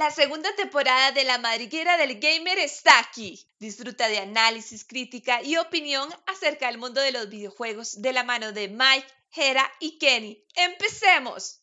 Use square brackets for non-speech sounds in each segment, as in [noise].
La segunda temporada de La Madriguera del Gamer está aquí. Disfruta de análisis, crítica y opinión acerca del mundo de los videojuegos de la mano de Mike, Hera y Kenny. ¡Empecemos!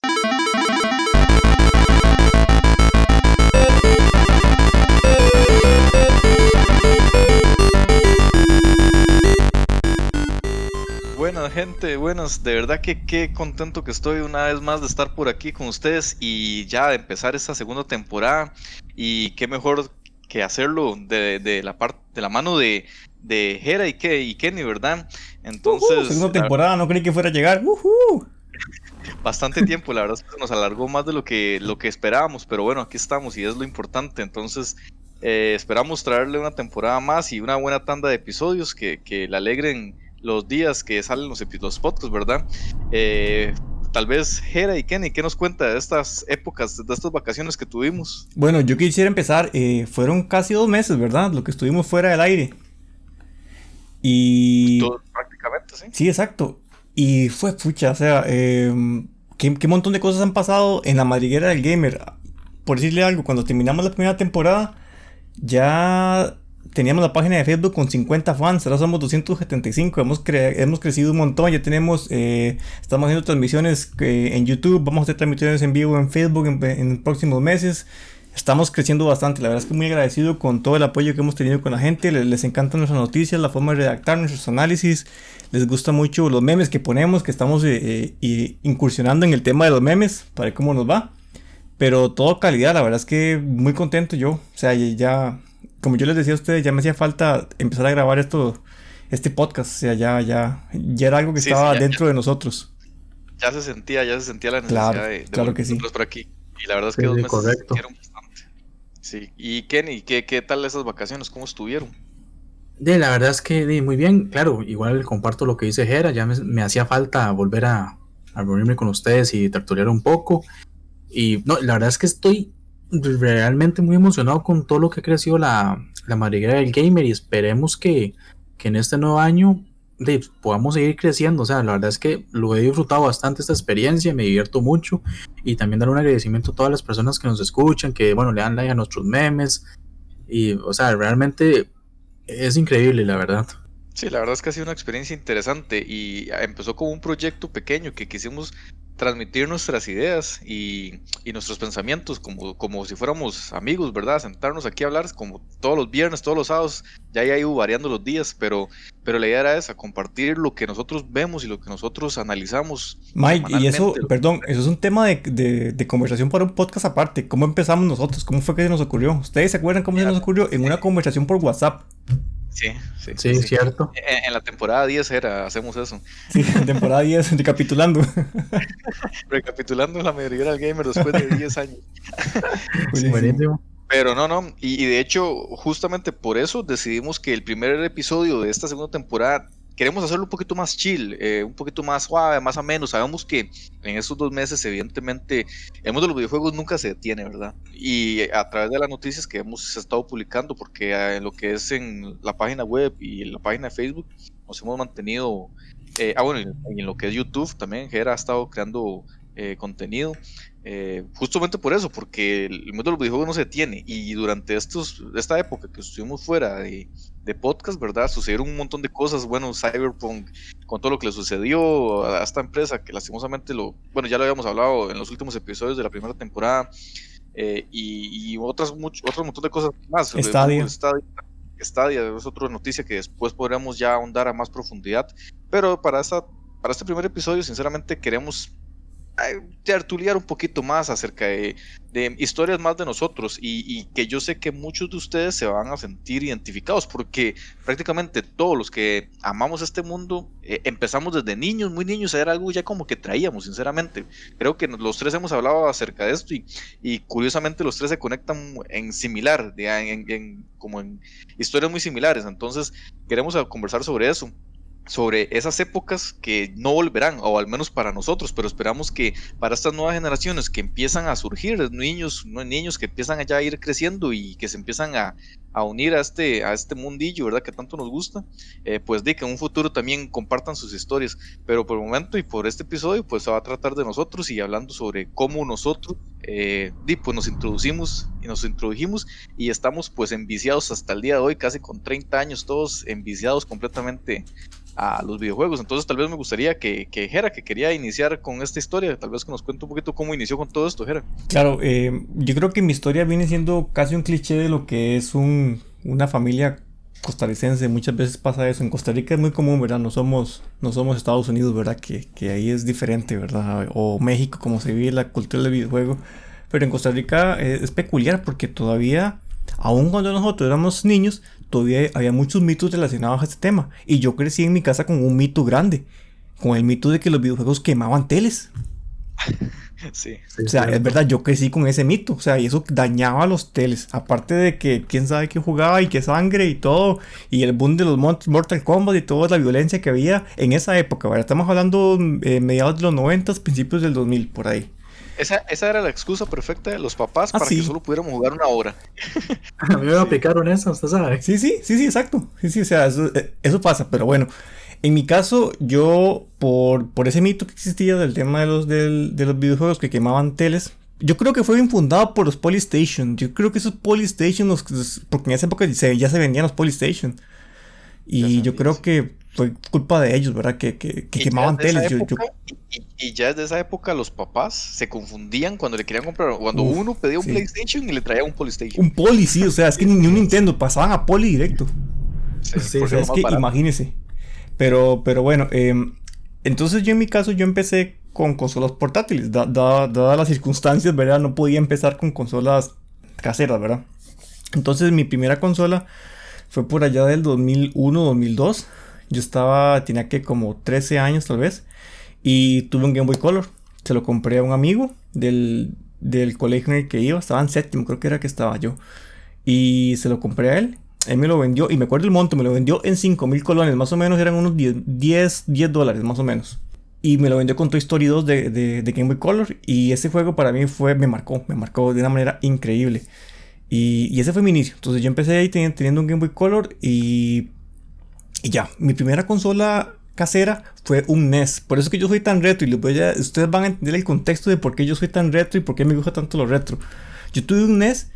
Gente, buenas, de verdad que qué contento que estoy una vez más de estar por aquí con ustedes y ya de empezar esta segunda temporada y qué mejor que hacerlo de, la parte de la mano de, de Hera y, y Kenny, ¿verdad? Entonces, segunda temporada, no creí que fuera a llegar. [laughs] Bastante tiempo, la verdad es que nos alargó más de lo que, lo que esperábamos, pero bueno, aquí estamos y es lo importante. Entonces, eh, esperamos traerle una temporada más y una buena tanda de episodios que, que le alegren los días que salen los, los podcasts, ¿verdad? Eh, tal vez Hera y Kenny, ¿qué nos cuenta de estas épocas, de estas vacaciones que tuvimos? Bueno, yo quisiera empezar, eh, fueron casi dos meses, ¿verdad? Lo que estuvimos fuera del aire. Y... prácticamente, sí. Sí, exacto. Y fue pucha, o sea, em, ¿qué, ¿qué, montón de cosas han pasado en la madriguera del gamer. Por decirle algo, cuando terminamos la primera temporada, ya teníamos la página de Facebook con 50 fans, ahora somos 275, hemos, hemos crecido un montón, ya tenemos, eh, estamos haciendo transmisiones eh, en YouTube, vamos a hacer transmisiones en vivo en Facebook en, en, próximos meses. Estamos creciendo bastante, la verdad es que muy agradecido con todo el apoyo que hemos tenido con la gente, les, encantan nuestras noticias, la forma de redactar nuestros análisis, les gusta mucho los memes que ponemos, que estamos eh, incursionando en el tema de los memes, para ver cómo nos va. Pero todo calidad, la verdad es que muy contento yo. O sea, ya como yo les decía a ustedes, ya me hacía falta empezar a grabar esto, este podcast. O sea, ya, ya, ya era algo que estaba dentro de nosotros. Ya se sentía, ya se sentía la necesidad de, de claro que sí. por aquí. Y la verdad es que dos meses correcto. bastante. Sí. Y Kenny, ¿qué, ¿qué tal esas vacaciones? ¿Cómo estuvieron? De, la verdad es que muy bien, claro, igual comparto lo que dice Jera, ya me, hacía falta volver a, a, reunirme con ustedes y tertuliar un poco. Y no, la verdad es que estoy realmente muy emocionado con todo lo que ha crecido la, la madriguera del gamer y esperemos que, que en este nuevo año podamos seguir creciendo. O sea, la verdad es que lo he disfrutado bastante esta experiencia, me divierto mucho y también dar un agradecimiento a todas las personas que nos escuchan, que bueno, le dan like a nuestros memes y, o sea, realmente es increíble, la verdad. Sí, la verdad es que ha sido una experiencia interesante y empezó como un proyecto pequeño que quisimos transmitir nuestras ideas y, nuestros pensamientos como, como si fuéramos amigos, ¿verdad? Sentarnos aquí a hablar como todos los viernes, todos los sábados, ya ha ido variando los días, pero, pero la idea era esa, compartir lo que nosotros vemos y lo que nosotros analizamos. Mike, y eso, perdón, eso es un tema de, de, conversación para un podcast aparte. ¿Cómo empezamos nosotros? ¿Cómo fue que se nos ocurrió? ¿Ustedes se acuerdan cómo se nos ocurrió? En una conversación por WhatsApp. Sí, sí. Sí, es cierto. En, la temporada 10 era, hacemos eso. Sí, en temporada 10, [laughs] recapitulando. [laughs] recapitulando la mayoría del gamer después de 10 años. [laughs] Buenísimo. Pero no, no, y, y, de hecho, justamente por eso decidimos que el primer episodio de esta segunda temporada queremos hacerlo un poquito más chill, eh, un poquito más suave, más ameno. Sabemos que en estos dos meses, evidentemente, el mundo de los videojuegos nunca se detiene, ¿verdad? Y a través de las noticias que hemos estado publicando, porque en lo que es en la página web y en la página de Facebook, nos hemos mantenido, eh, ah, bueno, en, lo que es YouTube también, Gera ha estado creando eh, contenido. Eh, justamente por eso, porque el mundo de los videojuegos no se detiene. Y durante estos, esta época que estuvimos fuera de, de podcast, ¿verdad? Sucedieron un montón de cosas. Bueno, Cyberpunk, con todo lo que le sucedió a esta empresa, que lastimosamente lo, bueno, ya lo habíamos hablado en los últimos episodios de la primera temporada. Eh, y, y, otras, mucho, otro montón de cosas más. Stadia. Stadia. Stadia es otra noticia que después podremos ya ahondar a más profundidad. Pero para, esta, para este primer episodio, sinceramente, queremos tertuliar un poquito más acerca de, historias más de nosotros y, que yo sé que muchos de ustedes se van a sentir identificados porque prácticamente todos los que amamos este mundo eh, empezamos desde niños, muy niños, era algo ya como que traíamos, sinceramente. Creo que los tres hemos hablado acerca de esto y, curiosamente los tres se conectan en similar, como en historias muy similares. Entonces queremos conversar sobre eso sobre esas épocas que no volverán, o al menos para nosotros, pero esperamos que para estas nuevas generaciones que empiezan a surgir, niños, niños que empiezan ya a ir creciendo y que se empiezan a, a unir a este, a este mundillo, ¿verdad? Que tanto nos gusta, eh, pues de que en un futuro también compartan sus historias. Pero por el momento y por este episodio, pues se va a tratar de nosotros y hablando sobre cómo nosotros, eh, pues nos introducimos y nos introdujimos y estamos pues enviciados hasta el día de hoy, casi con 30 años todos enviciados completamente a los videojuegos. Entonces tal vez me gustaría que, que Jera, que quería iniciar con esta historia, tal vez que nos cuente un poquito cómo inició con todo esto, Jera. Claro, eh, yo creo que mi historia viene siendo casi un cliché de lo que es un, una familia costarricense. Muchas veces pasa eso. En Costa Rica es muy común, ¿verdad? No somos, no somos Estados Unidos, ¿verdad? Que, que ahí es diferente, ¿verdad? O México, como se vive la cultura del videojuego. Pero en Costa Rica eh, es peculiar porque todavía, aun cuando nosotros éramos niños, todavía había muchos mitos relacionados a este tema. Y yo crecí en mi casa con un mito grande, con el mito de que los videojuegos quemaban teles. [laughs] Sí. O sea, es verdad, yo crecí con ese mito. O sea, y eso dañaba los teles. Aparte de que quién sabe qué jugaba y qué sangre y todo. Y el boom de los Mortal Kombat y toda la violencia que había en esa época. ¿verdad? Estamos hablando eh, mediados de los 90, principios del 2000, por ahí. Esa, esa, era la excusa perfecta de los papás ah, para que solo pudiéramos jugar una hora. [laughs] A mí me aplicaron eso, usted sabe. Sí, sí, sí, sí, exacto. Sí, sí, o sea, eso, eh, eso pasa, pero bueno. En mi caso, yo, por, por ese mito que existía del tema de los, del, de los videojuegos que quemaban teles, yo creo que fue infundado por los Polystation. Yo creo que esos Polystation, porque en esa época ya se vendían los Polystation. Y yo creo que fue culpa de ellos, ¿verdad? Que, que, que quemaban teles. y, ya desde esa época los papás se confundían cuando le querían comprar. Cuando uno pedía un PlayStation y le traía un Polystation. Un Poly, sí, o sea, es que ni un Nintendo, pasaban a Poly directo. Sí, o sea, es que imagínese. Pero, pero bueno, em, entonces yo en mi caso yo empecé con consolas portátiles, dadas las circunstancias, ¿verdad? No podía empezar con consolas caseras, ¿verdad? Entonces mi primera consola fue por allá del 2001, 2002. Yo estaba, tenía que como 13 años tal vez. Y tuve un Game Boy Color. Se lo compré a un amigo del, del colegio en el que iba. Estaba en séptimo, creo que era que estaba yo. Y se lo compré a él. Él me lo vendió, y me acuerdo el monto, me lo vendió en 5 mil colones, más o menos eran unos 10, 10, 10, dólares, más o menos. Y me lo vendió con Toy Story 2 de, de, de, Game Boy Color. Y ese juego para mí fue, me marcó, me marcó de una manera increíble. Y, y ese fue mi inicio. Entonces yo empecé ahí teniendo, teniendo un Game Boy Color y, y ya, mi primera consola casera fue un NES. Por eso que yo soy tan retro y voy a, ustedes van a entender el contexto de por qué yo soy tan retro y por qué me gusta tanto lo retro. Yo tuve un NES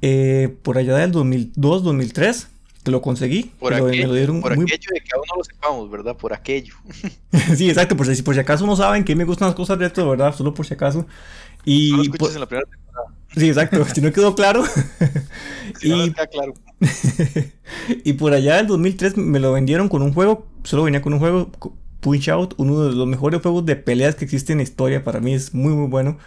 eh, por allá del 2002, 2003, que lo conseguí. Por, aquello, de que aún no lo sepamos, ¿verdad? Por aquello. [laughs] sí, exacto, por si, por si acaso no saben que me gustan las cosas retro, ¿verdad? Solo por si acaso. Y no lo en la primera temporada. Sí, exacto, si no quedó claro. [laughs] y, claro. [laughs] y por allá del 2003 me lo vendieron con un juego, solo venía con un juego, Punch Out, uno de los mejores juegos de peleas que existe en la historia, para mí es muy muy bueno.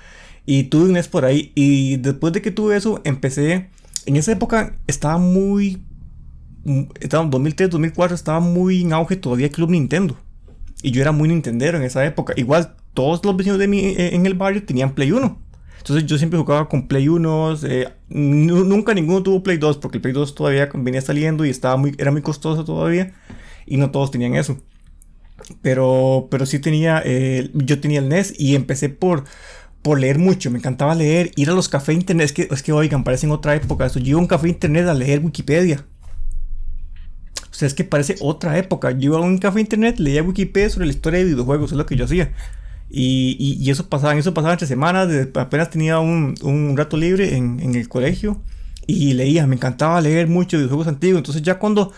Y tuve un NES por ahí. Y después de que tuve eso, empecé. En esa época estaba muy. Estaba 2003, 2004, estaba muy en auge todavía Club Nintendo. Y yo era muy Nintendero en esa época. Igual todos los vecinos de mí eh, en el barrio tenían Play 1. Entonces yo siempre jugaba con Play 1. Eh, nunca ninguno tuvo Play 2 porque el Play 2 todavía venía saliendo y estaba muy, era muy costoso todavía. Y no todos tenían eso. Pero, pero sí tenía, eh, yo tenía el NES y empecé por, por leer mucho, me encantaba leer, ir a los cafés internet, es que, es que oigan, parece en otra época eso, yo iba a un café internet a leer Wikipedia. O sea, es que parece otra época. Yo iba a un café internet, leía Wikipedia sobre la historia de videojuegos, es lo que yo hacía. Y, y, eso pasaba, eso pasaba entre semanas, apenas tenía un, un rato libre en, en, el colegio y leía, me encantaba leer mucho videojuegos antiguos. Entonces ya cuando,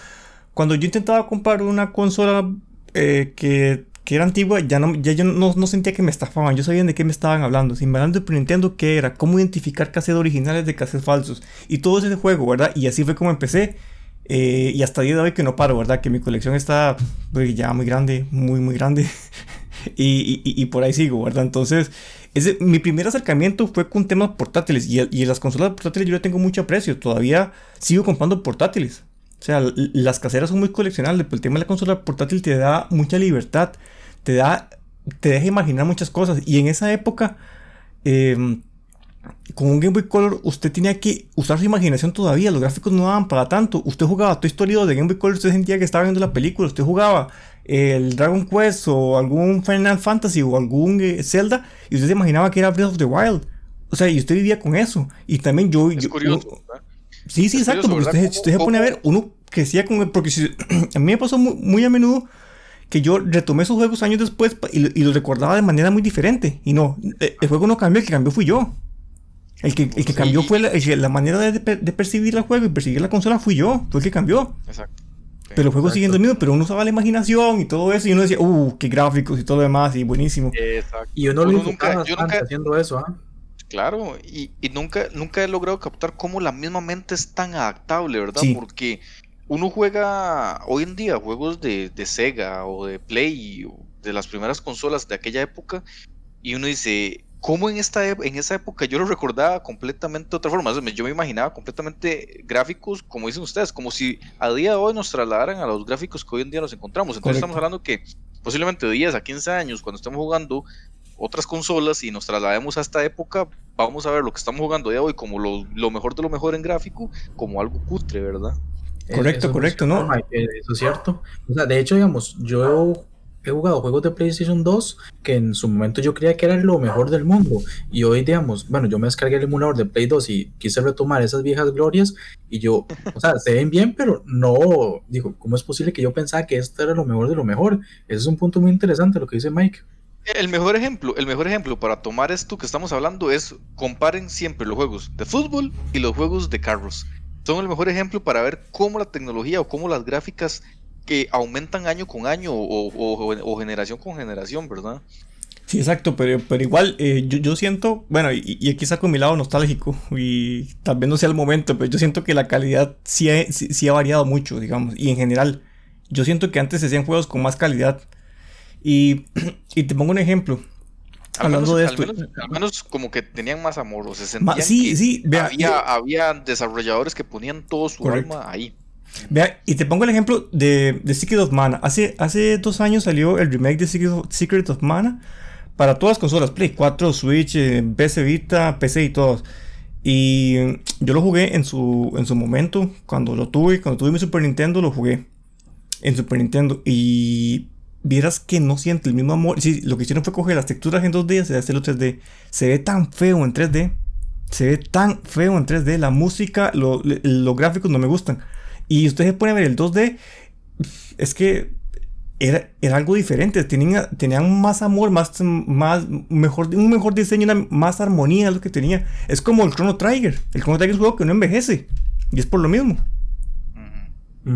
cuando yo intentaba comprar una consola eh, que que era antigua, ya, no, ya yo no, no, sentía que me estafaban, yo sabía de qué me estaban hablando. Si me hablan de Super Nintendo, ¿qué era? ¿Cómo identificar cassettes originales de cassettes falsos? Y todo ese juego, ¿verdad? Y así fue como empecé. Eh, y hasta el día de hoy que no paro, ¿verdad? Que mi colección está pues, ya muy grande, muy, muy grande. [laughs] y, por ahí sigo, ¿verdad? Entonces, mi primer acercamiento fue con temas portátiles. Y, y las consolas portátiles yo le tengo mucho aprecio. Todavía sigo comprando portátiles. O sea, las caseras son muy coleccionables, pero el tema de la consola portátil te da mucha libertad, te da, te deja imaginar muchas cosas. Y en esa época, em, con un Game Boy Color, usted tenía que usar su imaginación todavía. Los gráficos no daban para tanto. Usted jugaba Toy Story de Game Boy Color, usted sentía que estaba viendo la película. Usted jugaba el Dragon Quest o algún Final Fantasy o algún eh, Zelda y usted se imaginaba que era Breath of the Wild. O sea, y usted vivía con eso. Y también yo. Es curioso, Sí, sí, exacto, porque usted, se pone a ver, uno crecía con... Porque [clears throat] a mí me pasó muy, a menudo que yo retomé esos juegos años después y, y los recordaba de manera muy diferente. Y no, eh, el juego no cambió, el que cambió fui yo. El que, el que cambió fue la, la manera de, de, percibir el juego y percibir la consola fui yo, fue el que cambió. Exacto. Pero el juego siguiendo el mismo, pero uno usaba la imaginación y todo eso, y uno decía, uh, qué gráficos y todo lo demás, y buenísimo. Exacto. Y uno, lo nunca, yo nunca haciendo eso, ¿ah? Claro, y, y, nunca, nunca he logrado captar cómo la misma mente es tan adaptable, ¿verdad? Porque uno juega hoy en día juegos de, de Sega o de Play, de las primeras consolas de aquella época, y uno dice, ¿cómo en, esta, en esa época yo lo recordaba completamente de otra forma? Yo me imaginaba completamente gráficos, como dicen ustedes, como si a día de hoy nos trasladaran a los gráficos que hoy en día nos encontramos. Entonces estamos hablando que posiblemente de 10 a 15 años, cuando estemos jugando otras consolas y nos traslademos a esta época, vamos a ver lo que estamos jugando de hoy como lo, mejor de lo mejor en gráfico, como algo cutre, ¿verdad? Correcto, correcto, ¿no? Eso es cierto. O sea, de hecho, digamos, yo he jugado juegos de PlayStation 2 que en su momento yo creía que eran lo mejor del mundo. Y hoy, digamos, bueno, yo me descargué el emulador de Play 2 y quise retomar esas viejas glorias. Y yo, o sea, se ven bien, pero no, digo, ¿cómo es posible que yo pensaba que esto era lo mejor de lo mejor? Ese es un punto muy interesante lo que dice Mike. El mejor ejemplo, el mejor ejemplo para tomar esto que estamos hablando es comparen siempre los juegos de fútbol y los juegos de carros. Son el mejor ejemplo para ver cómo la tecnología o cómo las gráficas que aumentan año con año o, generación con generación, ¿verdad? Sí, exacto, pero, pero igual eh, yo, siento, bueno, y, aquí saco mi lado nostálgico y tal vez no sea el momento, pero yo siento que la calidad sí ha, sí ha variado mucho, digamos, y en general, yo siento que antes se hacían juegos con más calidad y, [clears throat] y te pongo un ejemplo. hablando de esto. Al menos, como que tenían más amor, o se sentían sí, sí, había, había, desarrolladores que ponían todo su alma ahí. Vea, y te pongo el ejemplo de, de Secret of Mana. Hace, hace dos años salió el remake de Secret of, Mana para todas las consolas, Play 4, Switch, eh, PC Vita, PC y todos. Y yo lo jugué en su, en su momento, cuando lo tuve, cuando tuve mi Super Nintendo, lo jugué en Super Nintendo. Y vieras que no siente el mismo amor. Sí, lo que hicieron fue coger las texturas en 2D y hacerlo 3D. Se ve tan feo en 3D. Se ve tan feo en 3D. La música, los gráficos no me gustan. Y usted se pone a ver el 2D. Es que era, era algo diferente. Tenían, tenían más amor, más, más, mejor, un mejor diseño, una, más armonía lo que tenía. Es como el Chrono Trigger. El Chrono Trigger es un juego que no envejece. Y es por lo mismo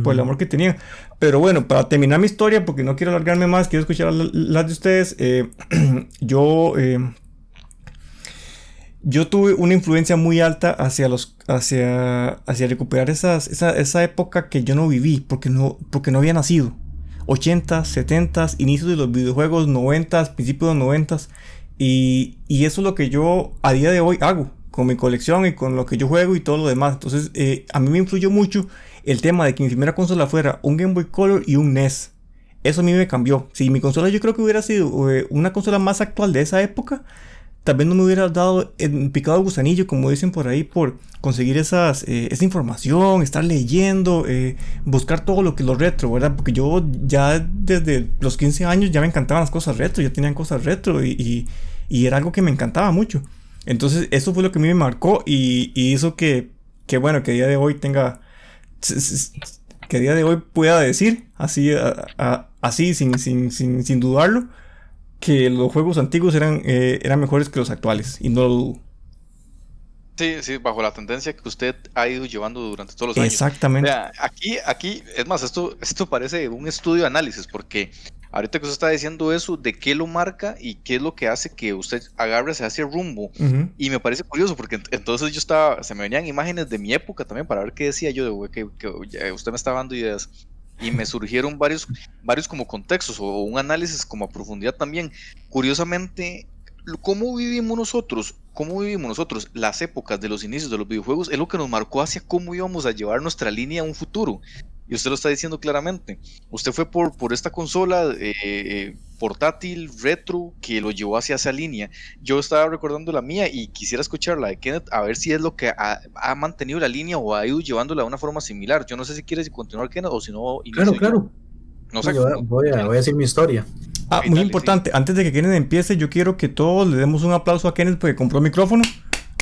por el amor que tenían. Pero bueno, para terminar mi historia, porque no quiero alargarme más, quiero escuchar las de ustedes. Eh, [clears throat] yo, eh, yo tuve una influencia muy alta hacia los, hacia, hacia recuperar esas, esa, época que yo no viví, porque no, porque no había nacido. 80s, 70s, inicios de los videojuegos, 90s, principios de los 90s. Y, y eso es lo que yo a día de hoy hago con mi colección y con lo que yo juego y todo lo demás. Entonces, eh, a mí me influyó mucho el tema de que mi primera consola fuera un Game Boy Color y un NES. Eso a mí me cambió. Si mi consola yo creo que hubiera sido eh, una consola más actual de esa época, tal vez no me hubiera dado picado gusanillo, como dicen por ahí, por conseguir esas, eh, esa información, estar leyendo, eh, buscar todo lo que lo retro, ¿verdad? Porque yo ya desde los 15 años ya me encantaban las cosas retro, ya tenían cosas retro y, era algo que me encantaba mucho. Entonces eso fue lo que a mí me marcó y, hizo que, que, bueno, que a día de hoy tenga que a día de hoy pueda decir, así, así sin, sin, sin, sin, dudarlo, que los juegos antiguos eran, eh, eran mejores que los actuales, y no lo dudo. Sí, sí, bajo la tendencia que usted ha ido llevando durante todos los años. Exactamente. aquí, aquí, es más, esto, esto parece un estudio de análisis, porque ahorita que usted está diciendo eso, de qué lo marca y qué es lo que hace que usted agarre hacia rumbo. Y me parece curioso porque entonces yo estaba, se me venían imágenes de mi época también para ver qué decía yo, de, que, que usted me estaba dando ideas. Y me surgieron varios, varios como contextos o un análisis como a profundidad también. Curiosamente, cómo vivimos nosotros, cómo vivimos nosotros las épocas de los inicios de los videojuegos es lo que nos marcó hacia cómo íbamos a llevar nuestra línea a un futuro. Y usted lo está diciendo claramente. Usted fue por, por esta consola eh, eh, portátil, retro, que lo llevó hacia esa línea. Yo estaba recordando la mía y quisiera escuchar la de Kenneth a ver si es lo que ha, mantenido la línea o ha ido llevándola de una forma similar. Yo no sé si quieres continuar, Kenneth, o si no. Claro, claro. No sé. Voy a, voy a decir mi historia. Ah, muy importante. Antes de que Kenneth empiece, yo quiero que todos le demos un aplauso a Kenneth porque compró micrófono.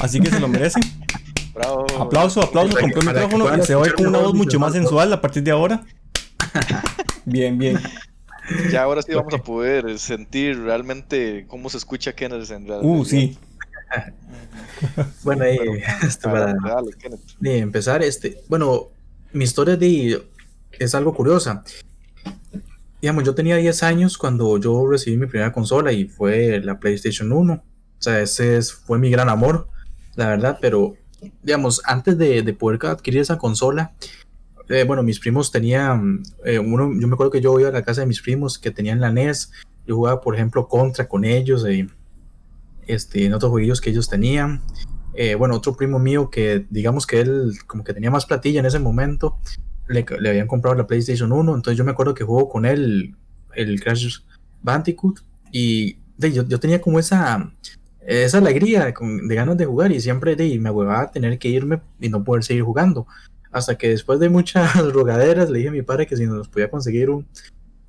Así que se lo merece. [laughs] Bravo. Aplauso, aplauso, compró el micrófono y se va con una voz mucho más sensual a partir de ahora. [laughs] bien, bien. Ya ahora sí vamos a poder sentir realmente cómo se escucha Kenneth en realidad. Uh, sí. bueno, ahí, este, para empezar, este, bueno, mi historia de, es algo curiosa. Digamos, yo tenía 10 años cuando yo recibí mi primera consola y fue la PlayStation 1. O sea, ese fue mi gran amor, la verdad, pero digamos, antes de, de poder adquirir esa consola, eh, bueno, mis primos tenían, eh, uno, yo me acuerdo que yo iba a la casa de mis primos que tenían la NES, yo jugaba, por ejemplo, Contra con ellos, eh, este, en otros jueguillos que ellos tenían. bueno, otro primo mío que digamos que él como que tenía más platilla en ese momento, le, le habían comprado la PlayStation 1, entonces yo me acuerdo que jugó con él el, Crash Bandicoot y yo, yo tenía como esa esa alegría de ganas de jugar y siempre de, me huevaba tener que irme y no poder seguir jugando. Hasta que después de muchas [laughs] rogaderas le dije a mi padre que si nos podía conseguir un,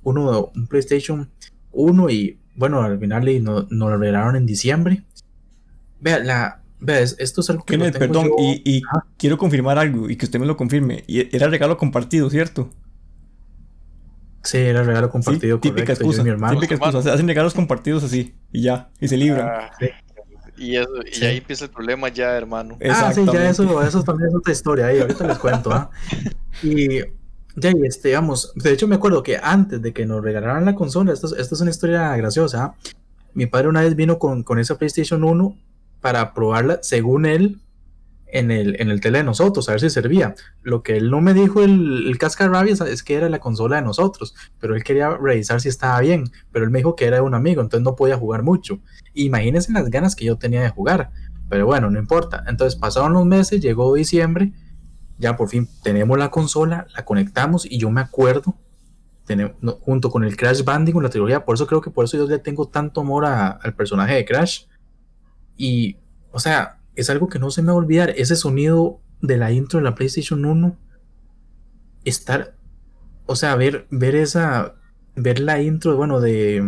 uno, un PlayStation 1 y bueno, al final nos no lo regalaron en diciembre. Vea, la, ¿Ves? Esto es algo que... perdón, y, quiero confirmar algo y que usted me lo confirme. Y era regalo compartido, ¿cierto? Sí, era regalo compartido. Sí, típica excusa. Mi hermano. Típica excusa. hacen regalos compartidos así y ya. Y se libran. Ah, y, eso, y ahí empieza el problema ya, hermano. Ah, sí, ya eso, eso también es otra historia ahí, ahorita les cuento, ¿ah? Y ya, este, digamos, de hecho me acuerdo que antes de que nos regalaran la consola, esto, esto es una historia graciosa, mi padre una vez vino con, con esa PlayStation 1 para probarla, según él, en el, en el tele de nosotros, a ver si servía. Lo que él no me dijo el, el cascarrabias es que era la consola de nosotros, pero él quería revisar si estaba bien, pero él me dijo que era de un amigo, entonces no podía jugar mucho. Imagínense las ganas que yo tenía de jugar, pero bueno, no importa. Entonces pasaron los meses, llegó diciembre, ya por fin tenemos la consola, la conectamos y yo me acuerdo, tenemos, junto con el Crash Bandicoot, la trilogía, por eso creo que por eso yo le tengo tanto amor al personaje de Crash. Y, o sea, es algo que no se me va a olvidar. Ese sonido de la intro de la PlayStation 1. Estar. O sea, ver, ver esa. Ver la intro, bueno, de,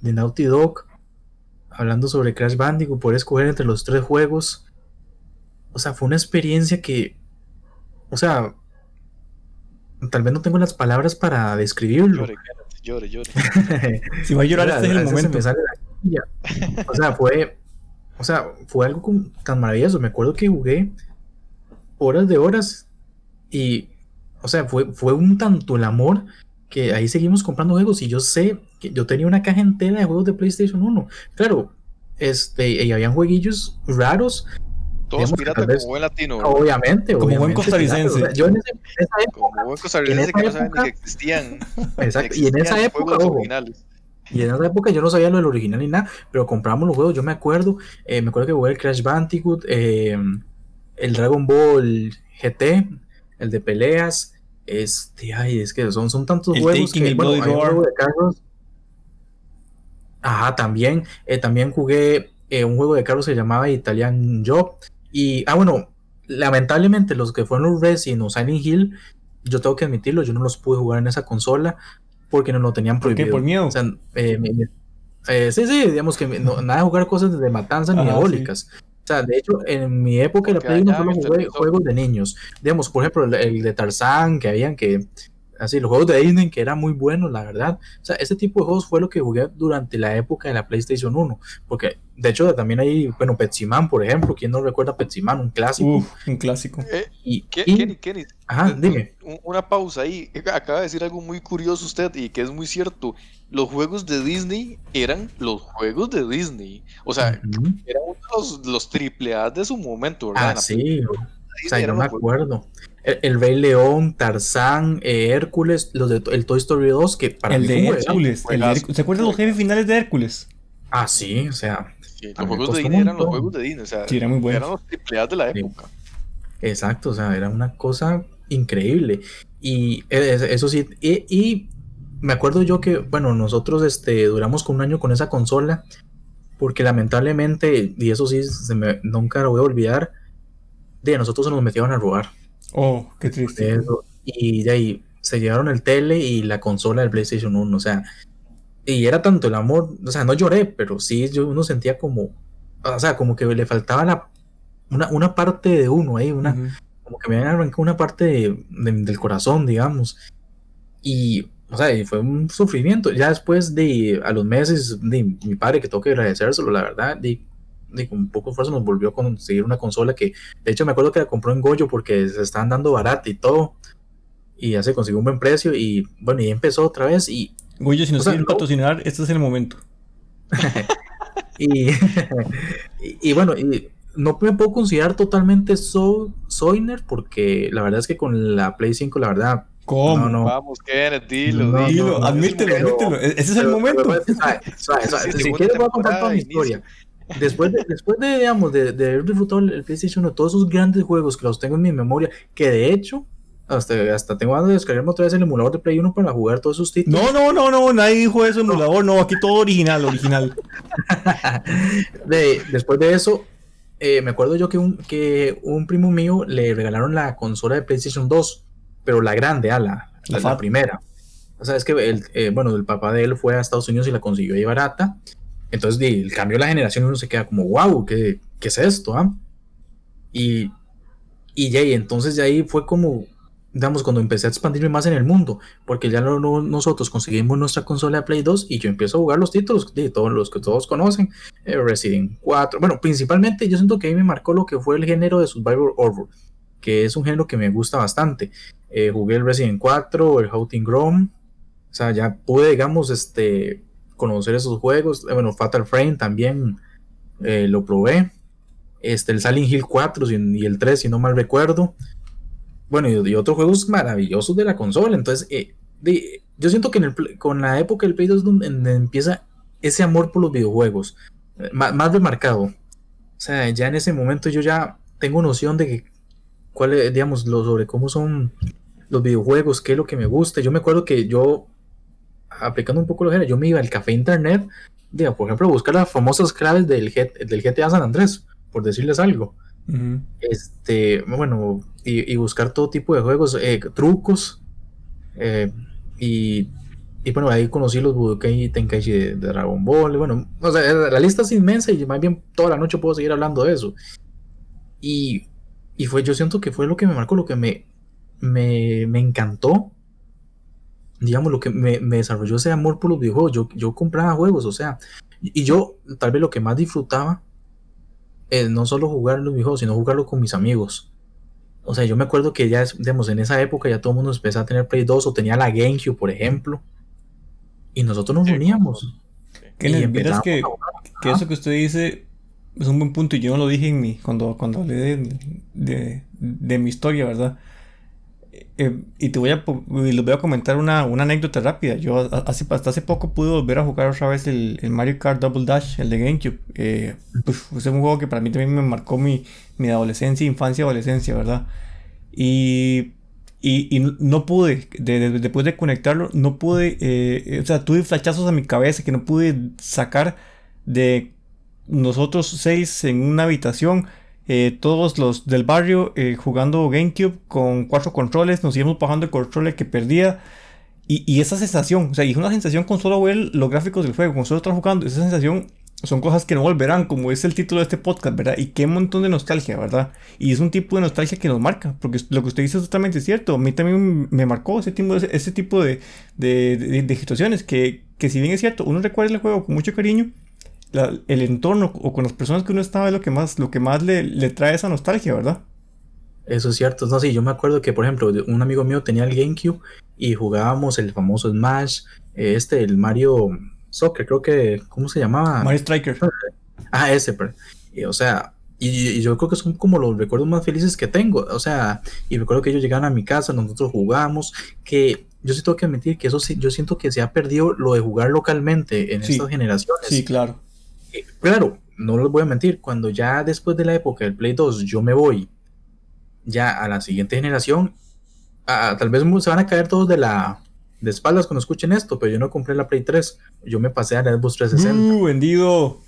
de Naughty Dog. Hablando sobre Crash Bandicoot. Poder escoger entre los tres juegos. O sea, fue una experiencia que. O sea. Tal vez no tengo las palabras para describirlo. Llore, llore, [laughs] si va a llorar, [laughs] este es el momento. o sea, fue o sea, fue algo tan maravilloso. Me acuerdo que jugué horas de horas y, o sea, fue, fue un tanto el amor que ahí seguimos comprando juegos y yo sé que yo tenía una caja entera de juegos de PlayStation 1. Claro, este, y habían jueguillos raros. Todos piratas como buen latino. Obviamente, Como buen costarricense. yo en, esa época. Como buen costarricense que no saben ni que existían. [laughs] Exacto. y en esa época. originales y en esa época yo no sabía lo del original ni nada, pero compramos los juegos, yo me acuerdo, eh, me acuerdo que jugué el Crash Bandicoot, eh, el Dragon Ball GT, el de peleas, este, ay, es que son, son tantos juegos que, bueno, hay juego de carros. Ajá, también, eh, también jugué un juego de carros que se llamaba Italian Job, y, ah, bueno, lamentablemente los que fueron los Resident o Silent Hill, yo tengo que admitirlo, yo no los pude jugar en esa consola, porque no lo tenían prohibido. ¿Por qué? ¿Por miedo? O sea, eh, eh, sí, sí, digamos que nada de jugar cosas de matanza ni diabólicas. O sea, de hecho, en mi época la Play no solo jugué juegos de niños. Digamos, por ejemplo, el, de Tarzán, que habían que así, los juegos de Disney que eran muy buenos, la verdad. O sea, ese tipo de juegos fue lo que jugué durante la época de la PlayStation 1, porque de hecho también hay, bueno, Petsiman, por ejemplo, ¿quién no recuerda Petsiman? Un clásico. un clásico. Eh, y, Kenny, Kenny, ajá, dime. Una pausa ahí, acaba de decir algo muy curioso usted y que es muy cierto. Los juegos de Disney eran los juegos de Disney. O sea, eran los, los triple A de su momento, ¿verdad? Ah, sí. O sea, yo me acuerdo el, Rey León, Tarzán, eh, Hércules, los de el Toy Story 2, que para el de Hércules. ¿Se acuerdan los jefes finales de Hércules? Ah, sí, o sea. Los juegos de Disney eran los juegos de Disney, o sea, sí, eran muy buenos. Eran los tripleados de la época. Exacto, o sea, era una cosa increíble. Y eso sí, y, me acuerdo yo que, bueno, nosotros este, duramos con un año con esa consola, porque lamentablemente, y eso sí, se me, nunca lo voy a olvidar, de nosotros se nos metieron a robar. Oh, qué triste. y de ahí se llevaron el tele y la consola del PlayStation 1. O sea, y era tanto el amor, o sea, no lloré, pero sí yo uno sentía como, o sea, como que le faltaba la, una, una parte de uno ahí, una, como que me habían arrancado una parte del corazón, digamos. Y, o sea, fue un sufrimiento. Ya después de, a los meses, de mi padre, que tengo que agradecérselo, la verdad, de, de con poco esfuerzo nos volvió a conseguir una consola que, de hecho, me acuerdo que la compró en Goyo porque se estaban dando barata y todo. Y ya se consiguió un buen precio y, bueno, y empezó otra vez y... Goyo, si nos quieren patrocinar, este es el momento. [laughs] [laughs] y, y, bueno, y no me puedo considerar totalmente so, Soiner porque la verdad es que con la Play 5, la verdad. ¿Cómo? No, Vamos, Kenneth, dilo, dilo, admítelo, admítelo. Ese es el momento. [laughs] si quieres, voy a contar toda mi historia. Después de, después de, digamos, de, de haber disfrutado el PlayStation 1, todos esos grandes juegos que los tengo en mi memoria, que de hecho hasta, hasta tengo ganas de descargarme otra vez el emulador de Play 1 para jugar todos esos títulos. No, no, no, no, nadie dijo eso, emulador, no, aquí todo original, original. [laughs] de, después de eso, eh, me acuerdo yo que un, que un primo mío le regalaron la consola de PlayStation 2, pero la grande, a la, la, primera. O sea, es que, el, eh, bueno, el papá de él fue a Estados Unidos y la consiguió ahí barata. Entonces, el cambio de la generación uno se queda como, wow, ¿qué, qué es esto? Ah? Y, y ya, y entonces ya ahí fue como, digamos, cuando empecé a expandirme más en el mundo, porque ya nosotros conseguimos nuestra consola de Play 2 y yo empiezo a jugar los títulos de todos los que todos conocen, eh, Resident 4, bueno, principalmente yo siento que a mí me marcó lo que fue el género de Survivor Horror, que es un género que me gusta bastante. Eh, jugué el Resident 4, el Houting Grown, o sea, ya pude, digamos, este, conocer esos juegos, eh, bueno, Fatal Frame también lo probé, este, el Silent Hill 4 y el 3, si no mal recuerdo, bueno, y, otros juegos maravillosos de la consola. Entonces, eh, yo siento que con la época del Play 2 donde, empieza ese amor por los videojuegos, eh, más, remarcado. O sea, ya en ese momento yo ya tengo noción de que, cuál es, digamos, lo, sobre cómo son los videojuegos, qué es lo que me gusta. Yo me acuerdo que yo, aplicando un poco lo que yo me iba al café internet, por ejemplo, a buscar las famosas claves del, del GTA San Andrés, por decirles algo. Este, bueno, y, buscar todo tipo de juegos, eh, trucos. Eh, y, y, bueno, ahí conocí los Budokai Tenkaichi de, Dragon Ball. bueno, o sea, la lista es inmensa y más bien toda la noche puedo seguir hablando de eso. Y, y fue, yo siento que fue lo que me marcó, lo que me, me, me encantó. Digamos, lo que me, me, desarrolló ese amor por los videojuegos. Yo, yo compraba juegos, o sea, y yo tal vez lo que más disfrutaba no solo jugar los videojuegos, sino jugarlo con mis amigos. O sea, yo me acuerdo que ya, digamos, en esa época ya todo el mundo empezaba a tener Play 2 o tenía la GameCube, por ejemplo. Y nosotros nos reuníamos. Que, que, que, eso que usted dice es un buen punto y yo no lo dije en mi, cuando, cuando hablé de, de, de mi historia, ¿verdad? Eh, y te voy a les voy a comentar una, una, anécdota rápida. Yo hace, hasta hace poco pude volver a jugar otra vez el, el Mario Kart Double Dash, el de GameCube. Eh, pues, es un juego que para mí también me marcó mi, mi adolescencia, infancia, adolescencia, ¿verdad? Y, y, y no pude, después de conectarlo, no pude, eh, o sea, tuve flachazos a mi cabeza que no pude sacar de nosotros seis en una habitación eh, todos los del barrio eh, jugando GameCube con cuatro controles, nos íbamos bajando el control que perdía. Y, esa sensación, o sea, y es una sensación con solo ver los gráficos del juego, con solo estar jugando, esa sensación son cosas que no volverán, como es el título de este podcast, ¿verdad? Y qué montón de nostalgia, ¿verdad? Y es un tipo de nostalgia que nos marca, porque lo que usted dice es totalmente cierto. A mí también me marcó ese tipo, ese, tipo de, de, situaciones que, que, si bien es cierto, uno recuerda el juego con mucho cariño, el entorno o con las personas que uno estaba es lo que más, lo que más le, le, trae esa nostalgia, ¿verdad? Eso es cierto. No, sí, yo me acuerdo que, por ejemplo, un amigo mío tenía el GameCube y jugábamos el famoso Smash, eh, este, el Mario Soccer, creo que, ¿cómo se llamaba? Mario Striker. Ah, ese, pero, o sea, y, yo creo que son como los recuerdos más felices que tengo. O sea, y recuerdo que ellos llegaban a mi casa, nosotros jugamos, que yo sí tengo que admitir que eso sí, yo siento que se ha perdido lo de jugar localmente en estas generaciones. Sí, claro claro, no les voy a mentir, cuando ya después de la época del Play 2 yo me voy ya a la siguiente generación, tal vez se van a caer todos de la de espaldas cuando escuchen esto, pero yo no compré la Play 3, yo me pasé a la Xbox 360. ¡Uh, vendido!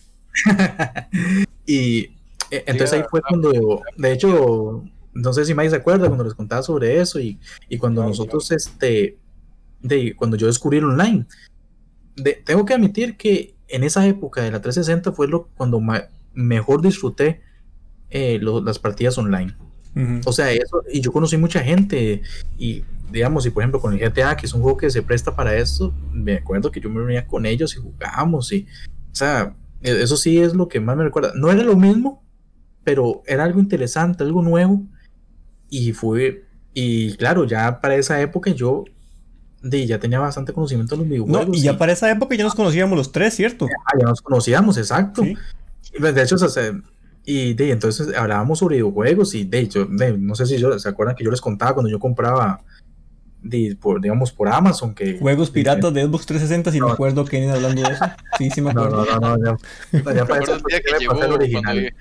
[laughs] y e, entonces ahí fue cuando, de hecho, no sé si Mike se acuerda cuando les contaba sobre eso y, cuando nosotros, este, de, cuando yo descubrí el online, tengo que admitir que en esa época de la 360 fue lo cuando mejor disfruté eh, las partidas online. O sea, eso, y yo conocí mucha gente, y digamos, y por ejemplo con el GTA, que es un juego que se presta para esto, me acuerdo que yo me reunía con ellos y jugábamos, y, o sea, e, eso sí es lo que más me recuerda. No era lo mismo, pero era algo interesante, algo nuevo, y fue, y claro, ya para esa época yo ya tenía bastante conocimiento de los videojuegos. No, y ya para esa época ya nos conocíamos los tres, ¿cierto? Ya, nos conocíamos, exacto. Pues, de hecho, o sea, y de, entonces hablábamos sobre videojuegos y de hecho, no sé si yo, se acuerdan que yo les contaba cuando yo compraba, de, por, digamos, por Amazon que... Juegos piratas de Xbox 360, si me acuerdo que hablando de eso. Sí, sí me [laughs] acuerdo. No, no, no, ya, ya para eso, que llegó, el original.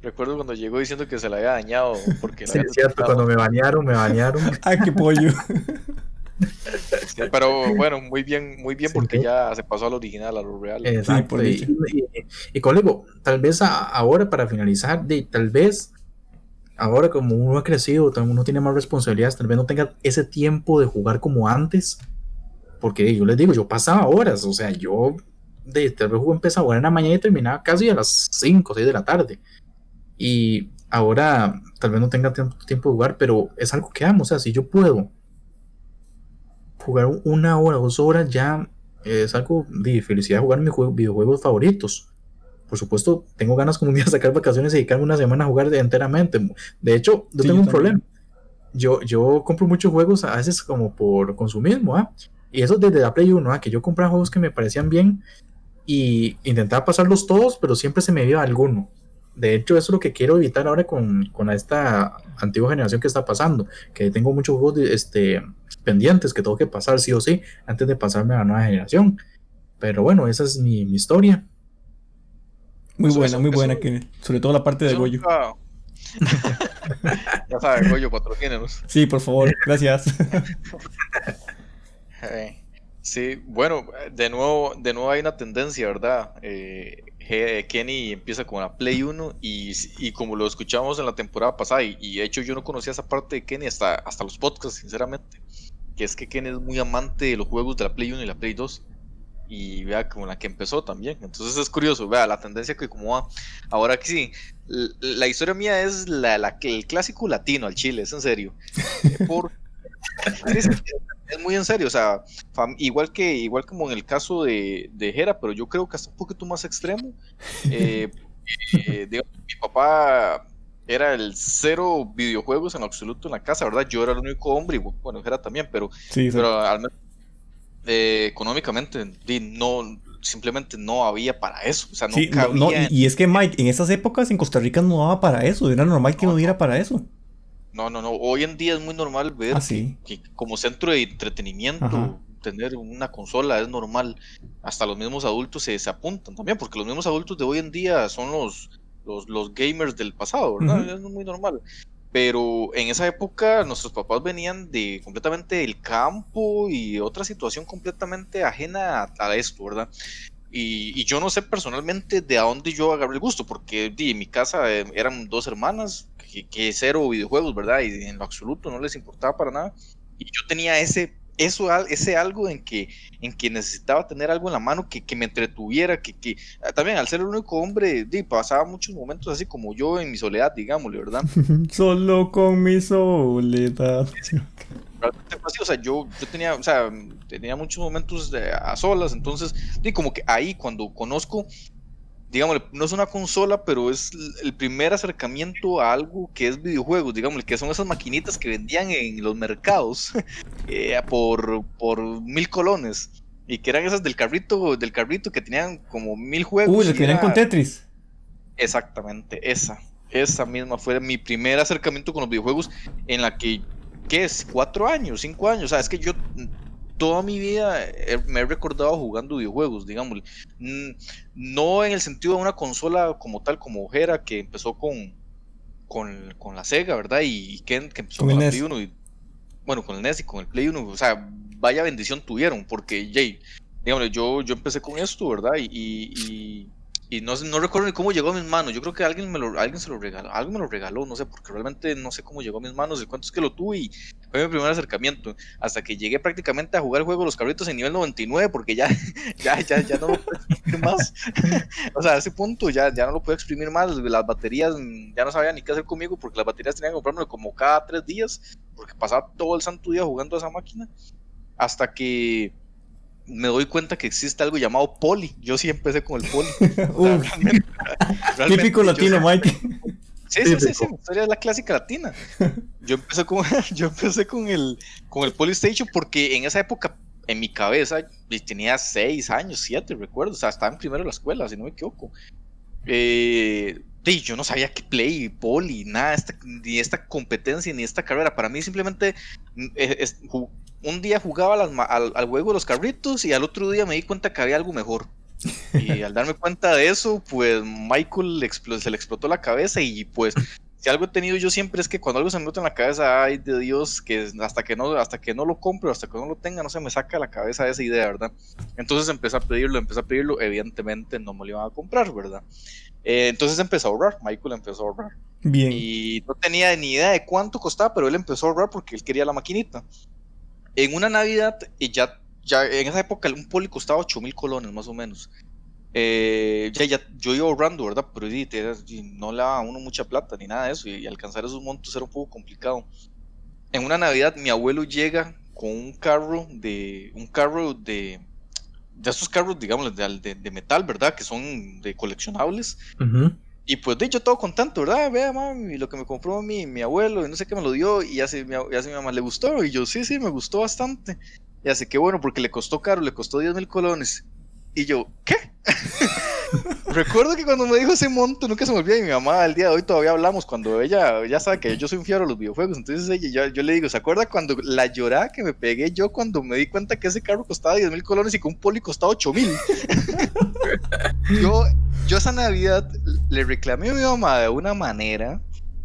Recuerdo cuando llegó diciendo que se la había dañado porque Sí, es cierto, cuando me bañaron, me bañaron. [laughs] Ay, qué pollo. [laughs] pero bueno, muy bien, muy bien porque ya se pasó al original, a lo real. Exacto. y, y, tal vez ahora para finalizar, de, tal vez ahora como uno ha crecido, uno tiene más responsabilidades, tal vez no tenga ese tiempo de jugar como antes. Porque yo les digo, yo pasaba horas, o sea, yo de tal vez empezaba a jugar en la mañana y terminaba casi a las 5 o 6 de la tarde. Y ahora tal vez no tenga tiempo, tiempo de jugar, pero es algo que amo, o sea, si yo puedo jugar una hora, dos horas ya es algo de felicidad jugar mis videojuegos favoritos. Por supuesto, tengo ganas como un día de sacar vacaciones y dedicarme una semana a jugar enteramente. De hecho, yo tengo un problema. Yo, yo compro muchos juegos a veces como por consumismo, ¿ah? Y eso desde la Play 1, ¿ah? que yo compraba juegos que me parecían bien y intentaba pasarlos todos, pero siempre se me iba alguno. De hecho, eso es lo que quiero evitar ahora con, con esta antigua generación que está pasando, que tengo muchos juegos este, pendientes que tengo que pasar sí o sí antes de pasarme a la nueva generación. Pero bueno, esa es mi, mi historia. Muy buena, muy buena, que, sobre todo la parte de Goyo. [laughs] ya sabes, Goyo, patrocínenos. Sí, por favor, gracias. [laughs] sí, bueno, de nuevo, de nuevo hay una tendencia, ¿verdad? Eh, Kenny empieza con la Play 1 y, como lo escuchamos en la temporada pasada, y, de hecho yo no conocía esa parte de Kenny hasta, hasta los podcasts, sinceramente, que es que Kenny es muy amante de los juegos de la Play 1 y la Play 2. Y vea como la que empezó también. Entonces es curioso, vea la tendencia que como va. Ahora que sí, la, historia mía es la, la, el clásico latino al chile, es en serio. [laughs] Por, es muy en serio, o sea, igual que igual como en el caso de, de Jera, pero yo creo que hasta un poquito más extremo. Eh, eh, [laughs] mi papá era el cero videojuegos en absoluto en la casa, ¿verdad? Yo era el único hombre, y bueno, Jera también, pero, pero al menos eh, económicamente no simplemente no había para eso. O sea, no, y, es que Mike, en esas épocas en Costa Rica no daba para eso, era normal que no diera para eso. No, no, no. Hoy en día es muy normal ver ah, que, como centro de entretenimiento tener una consola es normal. Hasta los mismos adultos se, se, apuntan también, porque los mismos adultos de hoy en día son los, los, gamers del pasado, ¿verdad? Es muy normal. Pero en esa época nuestros papás venían de completamente del campo y otra situación completamente ajena a, esto, ¿verdad? Y, yo no sé personalmente de a dónde yo agarré el gusto, porque en mi casa eh, eran dos hermanas, que, cero videojuegos, ¿verdad? Y en lo absoluto no les importaba para nada. Y yo tenía ese, eso, ese algo en que, en que necesitaba tener algo en la mano que, que me entretuviera, que, que ah, también al ser el único hombre, pasaba muchos momentos así como yo en mi soledad, digámosle, ¿verdad? [laughs] Solo con mi soledad. [laughs] o sea, yo, yo tenía, o sea, tenía muchos momentos a solas, entonces, di como que ahí cuando conozco digamos, no es una consola, pero es el primer acercamiento a algo que es videojuegos, digamos, que son esas maquinitas que vendían en los mercados [laughs] eh, por, por mil colones. Y que eran esas del carrito, del carrito que tenían como mil juegos. Uy, las que con Tetris. Exactamente, esa. Esa misma fue mi primer acercamiento con los videojuegos en la que, ¿qué es? ¿Cuatro años? ¿Cinco años? O sea, es que yo toda mi vida me he recordado jugando videojuegos, digamos. No en el sentido de una consola como tal, como Ojera, que empezó con, con, la Sega, ¿verdad? Y Ken, que empezó con, el Play 1. Y, bueno, con el NES y con el Play 1. O sea, vaya bendición tuvieron, porque, Jay, digamos, yo, yo empecé con esto, ¿verdad? Y, y no, no recuerdo ni cómo llegó a mis manos. Yo creo que alguien, me lo, alguien se lo regaló, alguien me lo regaló, no sé, porque realmente no sé cómo llegó a mis manos. El cuento es que lo tuve y fue mi primer acercamiento. Hasta que llegué prácticamente a jugar el juego de los carritos en nivel 99, porque ya, [laughs] ya, ya, ya no lo puedo exprimir más. [laughs] o sea, a ese punto ya, ya no lo puedo exprimir más. Las baterías ya no sabía ni qué hacer conmigo, porque las baterías tenían que comprarme como cada tres días, porque pasaba todo el santo día jugando a esa máquina. Hasta que me doy cuenta que existe algo llamado poli. Yo sí empecé con el poli. [laughs] Típico latino, Mike. Sí, sí, sí, sí, historia es la clásica latina. Yo empecé con, [laughs] yo empecé con el con el Polystation porque en esa época en mi cabeza tenía 6 años, 7, recuerdo, o sea, estaba en primero de la escuela, si no me equivoco. Eh, yo no sabía que play, poli, nada, ni esta competencia, ni esta carrera. Para mí simplemente mm, es, un día jugaba al, al, juego de los carritos y al otro día me di cuenta que había algo mejor. Y [laughs] al darme cuenta de eso, pues Michael se le explotó la cabeza y pues si algo he tenido yo siempre es que cuando algo se me mete en la cabeza, ay de Dios, que hasta que no, hasta que no lo compre, hasta que no lo tenga, no se me saca la cabeza esa idea, ¿verdad? Entonces empecé a pedirlo, empecé a pedirlo, evidentemente no me lo iban a comprar, ¿verdad? Eh, entonces empezó a ahorrar, Michael empezó a ahorrar. Bien. Y no tenía ni idea de cuánto costaba, pero él empezó a ahorrar porque él quería la maquinita en una Navidad, y ya, ya en esa época un poli costaba 8 mil colones más o menos. Eh, ya, ya, yo iba ahorrando, ¿verdad? Pero no le daba a uno mucha plata ni nada de eso, y, alcanzar esos montos era un poco complicado. En una Navidad, mi abuelo llega con un carro de. un carro de. de esos carros, digamos, de, de, metal, ¿verdad? Que son de coleccionables. Y pues de hecho todo contento, ¿verdad? Vea, mami, lo que me compró mi, mi abuelo, y no sé qué me lo dio, y hace mi, mi mamá le gustó, y yo, sí, sí, me gustó bastante. Y hace que bueno, porque le costó caro, le costó 10 mil colones. Y yo, ¿qué? [laughs] Recuerdo que cuando me dijo ese monto, nunca se me olvida de mi mamá, al día de hoy todavía hablamos, cuando ella ya sabe que yo soy un fiero de los videojuegos, entonces ella, yo, yo, le digo, ¿se acuerda cuando la llorada que me pegué yo cuando me di cuenta que ese carro costaba 10 mil colones y que un poli costaba 8 mil? [laughs] yo yo esa Navidad le reclamé a mi mamá de una manera,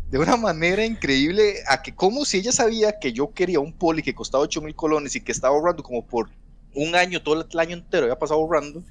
de una manera increíble, a que como si ella sabía que yo quería un poli que costaba 8 mil colones y que estaba ahorrando como por un año, todo el año entero había pasado ahorrando,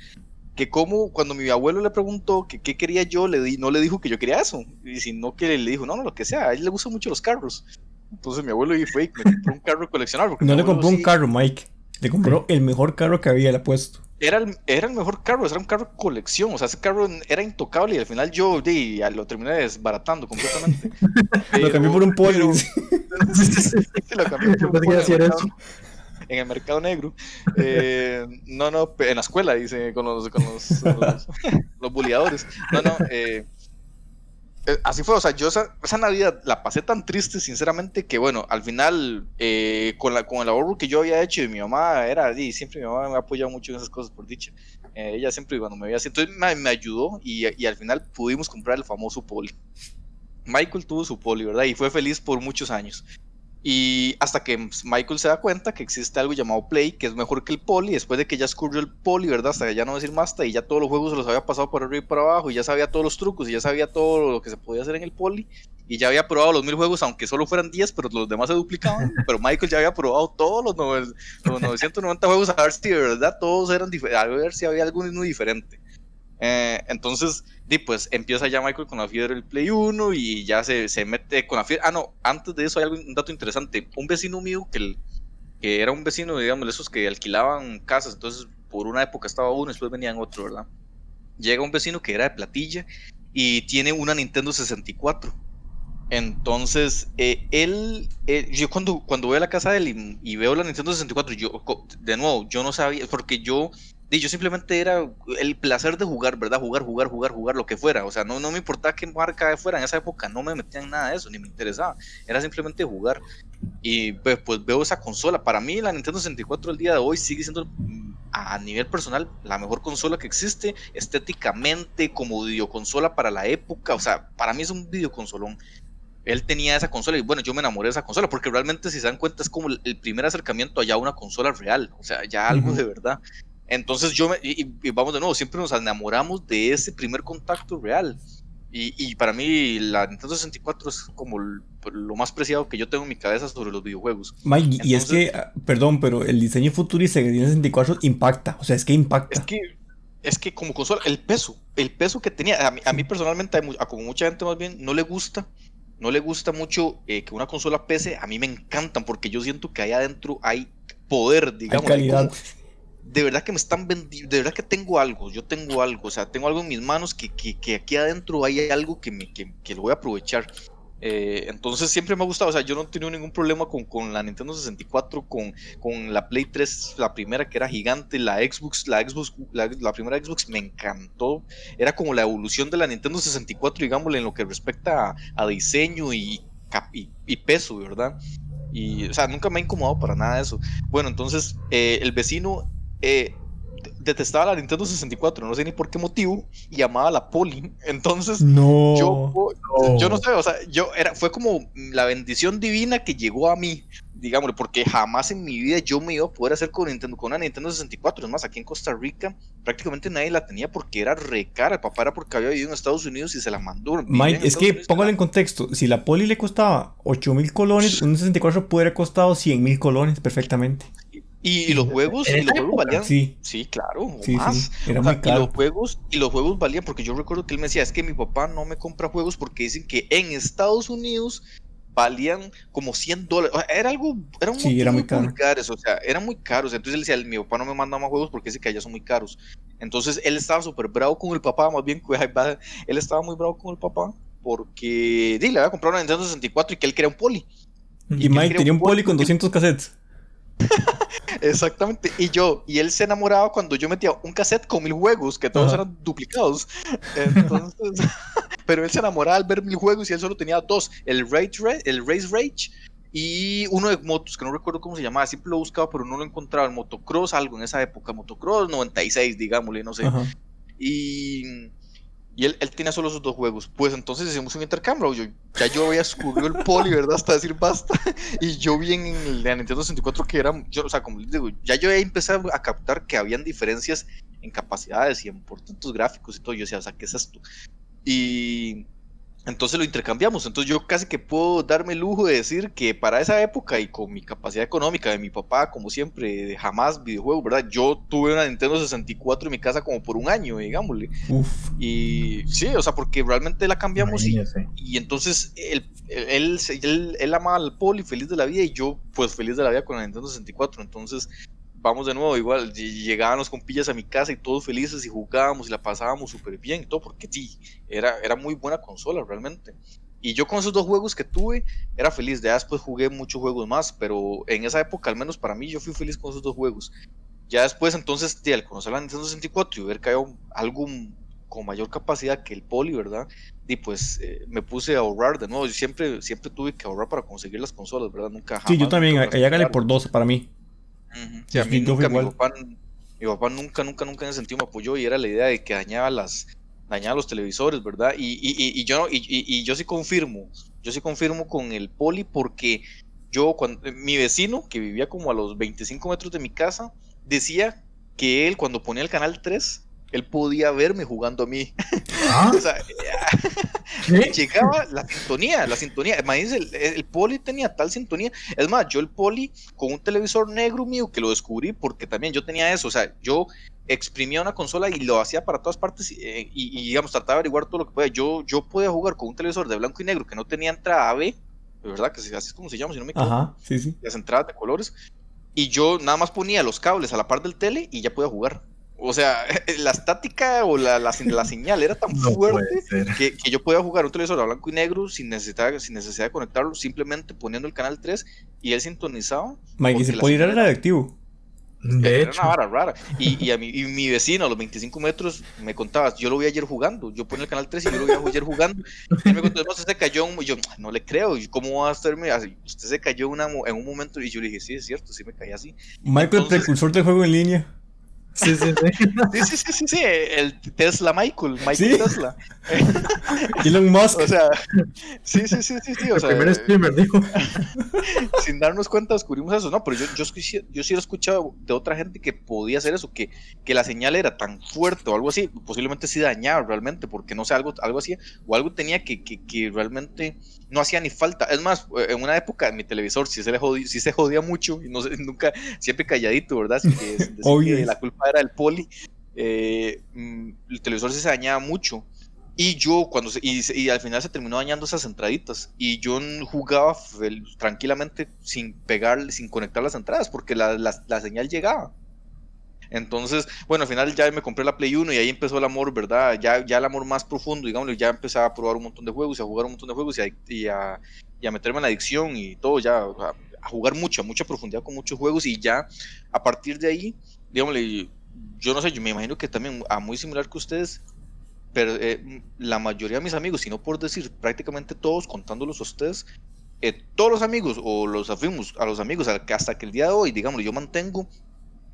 que como cuando mi abuelo le preguntó que qué quería yo, le di, no le dijo que yo quería eso, y sino que le dijo, no, no, lo que sea, a él le gustan mucho los carros. Entonces mi abuelo fue y me compró un carro coleccionable. No le compró un carro, Mike, le compró el mejor carro que había, le ha puesto era el, era el mejor carro, era un carro colección, o sea, ese carro era intocable y al final yo di, lo terminé desbaratando completamente. [laughs] lo cambié por un pollo. [laughs] sí, lo cambié por un pollo en el mercado negro. Eh, no, no, en la escuela, dice, con los, con los, los, [laughs] los buleadores. No, no, eh, eh, así fue, o sea, yo esa, Navidad la pasé tan triste, sinceramente, que bueno, al final, eh, con, la, con el ahorro que yo había hecho y mi mamá era, y siempre mi mamá me ha apoyado mucho en esas cosas, por dicha. Eh, ella siempre cuando me veía así, entonces me, me ayudó y, y, al final pudimos comprar el famoso poli. Michael tuvo su poli, ¿verdad? Y fue feliz por muchos años. Y hasta que Michael se da cuenta que existe algo llamado Play, que es mejor que el Poli, después de que ya escurrió el Poli, ¿verdad? Hasta que ya no decir más, y ya todos los juegos se los había pasado por arriba y por abajo, y ya sabía todos los trucos, y ya sabía todo lo que se podía hacer en el Poli, y ya había probado los mil juegos, aunque solo fueran 10, pero los demás se duplicaban. [laughs] pero Michael ya había probado todos los, los 990 juegos, a ver si verdad todos eran diferentes, a ver si había alguno diferente. Eh, entonces, di, pues empieza ya Michael con la fiebre del Play 1 y ya se, se mete con la fiebre. Ah, no, antes de eso hay un dato interesante. Un vecino mío que, que era un vecino, digamos, esos que alquilaban casas, entonces por una época estaba uno y después venían otro, ¿verdad? Llega un vecino que era de Platilla y tiene una Nintendo 64. Entonces, eh, él, eh, yo cuando, cuando voy a la casa de él y, y, veo la Nintendo 64, yo, de nuevo, yo no sabía, porque yo yo simplemente era el placer de jugar, ¿verdad? Jugar, jugar, jugar, jugar, lo que fuera. O sea, no, no me importaba qué marca fuera. En esa época no me metían nada de eso, ni me interesaba. Era simplemente jugar. Y pues, pues veo esa consola. Para mí, la Nintendo 64 el día de hoy sigue siendo mm, a nivel personal la mejor consola que existe, estéticamente, como videoconsola para la época. O sea, para mí es un videoconsolón él tenía esa consola y bueno, yo me enamoré de esa consola porque realmente si se dan cuenta es como el primer acercamiento allá a una consola real, o sea, ya algo de verdad. Entonces yo, me, y, vamos de nuevo, siempre nos enamoramos de ese primer contacto real. Y, y para mí la Nintendo 64 es como lo más preciado que yo tengo en mi cabeza sobre los videojuegos. Mike, y es que, ah, perdón, pero el diseño futurista de Nintendo 64 impacta, o sea, es que impacta. Es que es que como consola, el peso, el peso que tenía, a mí, personalmente, a como mucha gente más bien, no le gusta, no le gusta mucho eh, que una consola pese, a mí me encantan porque yo siento que ahí adentro hay poder, digamos. calidad. De verdad que me están vendiendo, de verdad que tengo algo, yo tengo algo, o sea, tengo algo en mis manos que, que, aquí adentro hay algo que, me, que, que lo voy a aprovechar. Eh, entonces siempre me ha gustado, o sea, yo no he tenido ningún problema con, con la Nintendo 64, con, con, la Play 3, la primera que era gigante, la Xbox, la Xbox, la, primera Xbox me encantó, era como la evolución de la Nintendo 64, digámosle, en lo que respecta a, diseño y, y, peso, ¿verdad? Y, o sea, nunca me ha incomodado para nada eso. Bueno, entonces, eh, el vecino... Eh, detestaba la Nintendo 64, no sé ni por qué motivo, y amaba la Poli. [laughs] Entonces, no, yo, yo no sé, o sea, yo era, fue como la bendición divina que llegó a mí, digámosle, porque jamás en mi vida yo me iba a poder hacer con Nintendo, con una Nintendo 64. Es más, aquí en Costa Rica prácticamente nadie la tenía porque era re cara. El papá era porque había vivido en Estados Unidos y se la mandó. Mike, es que póngale en contexto, si la Poli le costaba 8 mil colones, un 64 puede haber costado 100 mil colones perfectamente. Y, los juegos, y los juegos valían. Sí, sí claro, más. Y los juegos, y los juegos valían, porque yo recuerdo que él me decía, es que mi papá no me compra juegos porque dicen que en Estados Unidos valían como 100 dólares. era algo, era sí, era muy, caro. o sea, eran muy caros. Entonces él decía, mi papá no me manda más juegos porque dice que allá son muy caros. Entonces él estaba súper bravo con el papá, más bien, [laughs] él estaba muy bravo con el papá porque, dile, le había comprado una Nintendo 64 y que él quería un poli. Y, Mike tenía un poli con 200 cassettes. [laughs] Exactamente. Y yo, y él se enamoraba cuando yo metía un cassette con mil juegos, que todos eran duplicados. Entonces, [laughs] pero él se enamoraba al ver mil juegos y él solo tenía dos: el Rage, el Race Rage y uno de motos, que no recuerdo cómo se llamaba. Siempre lo buscaba, pero no lo encontraba. El motocross, algo en esa época. Motocross 96, digámosle, no sé. Y y él, él tenía solo esos dos juegos. Pues entonces hicimos un intercambio. Yo, ya yo había escurrido el poli, ¿verdad? Hasta decir basta. [laughs] Y yo vi en de Nintendo 64 que era, yo, o sea, como digo, ya yo empezado a captar que habían diferencias en capacidades y en portentos gráficos y todo. Yo decía, o sea, ¿qué es esto? Y entonces lo intercambiamos. Entonces yo casi que puedo darme el lujo de decir que para esa época y con mi capacidad económica de mi papá, como siempre, jamás videojuegos, ¿verdad? Yo tuve una Nintendo 64 en mi casa como por un año, digámosle. Y sí, o sea, porque realmente la cambiamos y, y, entonces él, él, él, él, amaba al Poli feliz de la vida y yo pues feliz de la vida con la Nintendo 64. Entonces vamos de nuevo, igual, llegaban los compillas a mi casa y todos felices y jugábamos y la pasábamos súper bien y todo, porque sí, era, era muy buena consola realmente. Y yo con esos dos juegos que tuve, era feliz. Ya después jugué muchos juegos más, pero en esa época, al menos para mí, yo fui feliz con esos dos juegos. Ya después, entonces, al conocer la Nintendo 64 y ver que había algo con mayor capacidad que el Poli, ¿verdad? Y pues eh, me puse a ahorrar de nuevo. Yo siempre, siempre tuve que ahorrar para conseguir las consolas, ¿verdad? Nunca jamás, Sí, yo también, allá gané por dos para mí mi, papá, nunca, nunca, nunca en ese sentido me apoyó y era la idea de que dañaba las dañaba los televisores, ¿verdad? Y, y, yo y, yo sí confirmo, yo sí confirmo con el poli porque yo cuando mi vecino que vivía como a los 25 metros de mi casa decía que él cuando ponía el canal 3 él podía verme jugando a mí. Ah. [laughs] o sea, llegaba la sintonía, la sintonía. Imagínense, el, el, poli tenía tal sintonía. Es más, yo el poli con un televisor negro mío que lo descubrí porque también yo tenía eso. O sea, yo exprimía una consola y lo hacía para todas partes y, y, digamos, trataba de averiguar todo lo que podía. Yo, yo podía jugar con un televisor de blanco y negro que no tenía entrada AB, de verdad, que así es como se llama, si no me equivoco. Ajá, sí, sí. Las entradas de colores. Y yo nada más ponía los cables a la par del tele y ya podía jugar. O sea, [laughs] la estática o la, la, señal era tan [laughs] fuerte que, que, yo podía jugar un televisor a blanco y negro sin necesidad, sin necesidad de conectarlo, simplemente poniendo el canal 3 y él sintonizaba. Mike, ¿y se puede ir al radioactivo? De era una vara rara. Y, y, a mi, y mi vecino a los 25 metros me contaba, yo lo vi ayer jugando, yo ponía el canal 3 y yo lo vi ayer jugando. Y él me contó, no, usted se cayó, y yo no le creo, ¿cómo va a así? Usted se cayó una, en un momento y yo le dije, sí, es cierto, sí me caí así. Michael, Entonces, precursor de juego en línea. Sí, sí, sí. sí, sí, sí, el Tesla Michael, Michael Tesla. [laughs] Elon Musk. O sea, sí, sí, sí, sí, sí. O el primer streamer, dijo. [laughs] Sin darnos cuenta descubrimos eso, no, pero yo, yo, yo sí he escuchado de otra gente que podía hacer eso, que, que la señal era tan fuerte o algo así, posiblemente sí dañaba realmente, porque no sé, algo, algo así, o algo tenía que, que, que realmente no hacía ni falta. Es más, en una época en mi televisor sí se, le jodía, sí se jodía mucho y no sé, nunca, siempre calladito, ¿verdad? Así que, que la culpa era el poli. eh, mm, el televisor se dañaba mucho. Y yo, cuando y, al final se terminó dañando esas entraditas. Y yo jugaba tranquilamente sin pegar, sin conectar las entradas, porque la, la, señal llegaba. Entonces, bueno, al final ya me compré la Play 1 y ahí empezó el amor, ¿verdad? Ya, ya el amor más profundo, digamos, ya empecé a probar un montón de juegos y a jugar un montón de juegos y a, y a, meterme en la adicción y todo, ya a, a, jugar mucho, a mucha profundidad con muchos juegos y ya a partir de ahí, digamos, yo no sé, yo me imagino que también a muy similar que ustedes, pero eh, la mayoría de mis amigos, si no por decir prácticamente todos, contándolos a ustedes, eh, todos los amigos o los afirmos a los amigos hasta que el día de hoy, digamos, yo mantengo,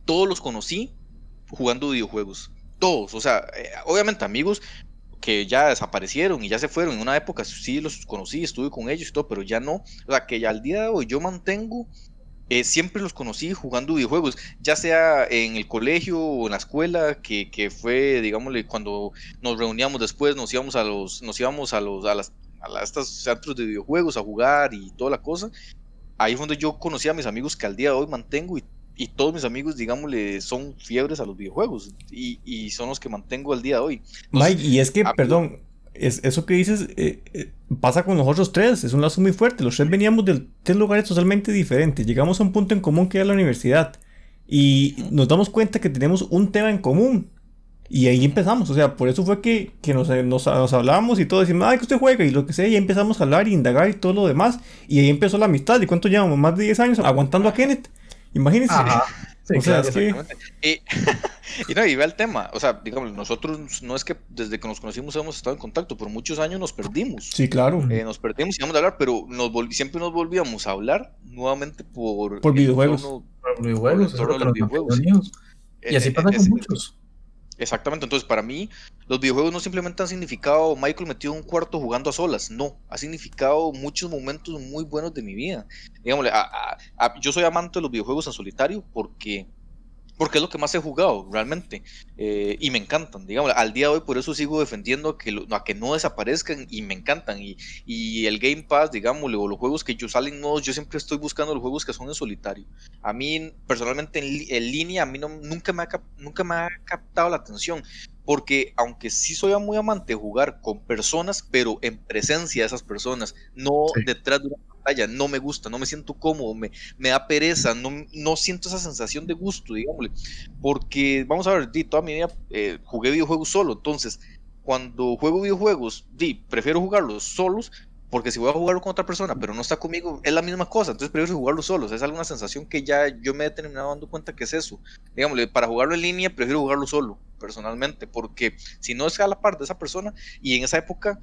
todos los conocí jugando videojuegos. Todos, o sea, eh, obviamente amigos que ya desaparecieron y ya se fueron. En una época sí los conocí, estuve con ellos y todo, pero ya no. O sea, que ya al día de hoy yo mantengo eh, siempre los conocí jugando videojuegos, ya sea en el colegio o en la escuela, que, que, fue, digámosle, cuando nos reuníamos después, nos íbamos a los, nos íbamos a los, a las, a estos centros de videojuegos a jugar y toda la cosa. Ahí fue donde yo conocí a mis amigos que al día de hoy mantengo y, y todos mis amigos, digámosle, son fiebres a los videojuegos y, y son los que mantengo al día de hoy. Mike, y es que, perdón, es, eso que dices eh, eh, pasa con nosotros tres, es un lazo muy fuerte. Los tres veníamos de tres lugares totalmente diferentes. Llegamos a un punto en común que era la universidad. Y nos damos cuenta que tenemos un tema en común. Y ahí empezamos. O sea, por eso fue que, que nos, nos, hablábamos y todo. Decimos, ay, que usted juega y lo que sea. Y empezamos a hablar y indagar y todo lo demás. Y ahí empezó la amistad. ¿Y cuánto llevamos? Más de 10 años aguantando a Kenneth. Imagínense. O sea, es que... y, [laughs] y, no, y ve el tema, o sea, digamos, nosotros no es que desde que nos conocimos hemos estado en contacto, por muchos años nos perdimos. Sí, claro. Eh, nos perdimos y íbamos a hablar, pero nos siempre nos volvíamos a hablar nuevamente por... Por videojuegos. por videojuegos. Por los videojuegos. Y así pasa con muchos. Exactamente, entonces para mí los videojuegos no simplemente han significado Michael metido en un cuarto jugando a solas, no, ha significado muchos momentos muy buenos de mi vida. Digámosle, yo soy amante de los videojuegos en solitario porque porque es lo que más he jugado realmente eh, y me encantan, digamos, al día de hoy por eso sigo defendiendo a que, a que no desaparezcan y me encantan y, y el Game Pass, digamos, o los juegos que yo salen nuevos, yo siempre estoy buscando los juegos que son en solitario. A mí personalmente en, línea, a mí no, nunca, me ha, nunca me ha captado la atención, porque aunque sí soy muy amante de jugar con personas, pero en presencia de esas personas, no detrás de una no me gusta, no me siento cómodo, me, me da pereza, no, no siento esa sensación de gusto, digámosle, porque vamos a ver, di, toda mi vida eh, jugué videojuegos solo, entonces cuando juego videojuegos, di, prefiero jugarlos solos porque si voy a jugarlo con otra persona, pero no está conmigo, es la misma cosa, entonces prefiero jugarlo solos. Es alguna sensación que ya yo me he terminado dando cuenta que es eso. Digámosle, para jugarlo en línea, prefiero jugarlo solo, personalmente, porque si no es a la par de esa persona, y en esa época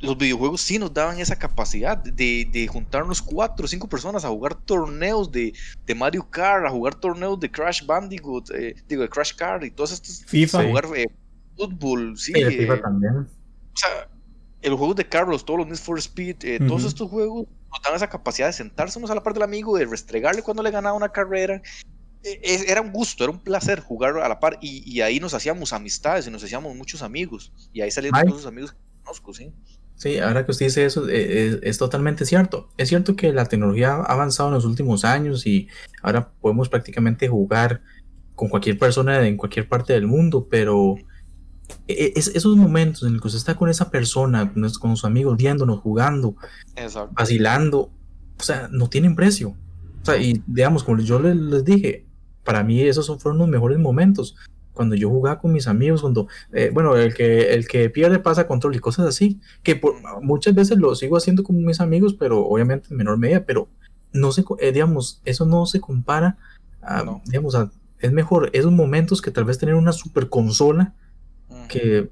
los videojuegos sí nos daban esa capacidad de, de juntarnos cuatro o cinco personas a jugar torneos de, de, Mario Kart, a jugar torneos de Crash Bandicoot, eh, digo, de Crash Kart y todos estos. FIFA. A jugar eh, fútbol, sí. FIFA eh, también. O sea, el juego de Carlos, todos los Need for Speed, todos estos juegos nos daban esa capacidad de sentársenos a la par del amigo, de restregarle cuando le ganaba una carrera. E, e, era un gusto, era un placer jugar a la par y, y ahí nos hacíamos amistades y nos hacíamos muchos amigos. Y ahí salieron todos los amigos que conozco, sí. Sí, ahora que usted dice eso, eh, es, totalmente cierto. Es cierto que la tecnología ha avanzado en los últimos años y ahora podemos prácticamente jugar con cualquier persona en cualquier parte del mundo, pero e, es, esos momentos en los que usted está con esa persona, con, con sus amigos, viéndonos, jugando, vacilando, o sea, no tienen precio. O sea, y digamos, como yo les, les dije, para mí esos fueron los mejores momentos cuando yo jugaba con mis amigos, cuando, eh, bueno, el que, el que pierde pasa control y cosas así, que muchas veces lo sigo haciendo con mis amigos, pero obviamente en menor medida, pero no se, eh, digamos, eso no se compara, a, digamos, es mejor esos momentos que tal vez tener una super consola que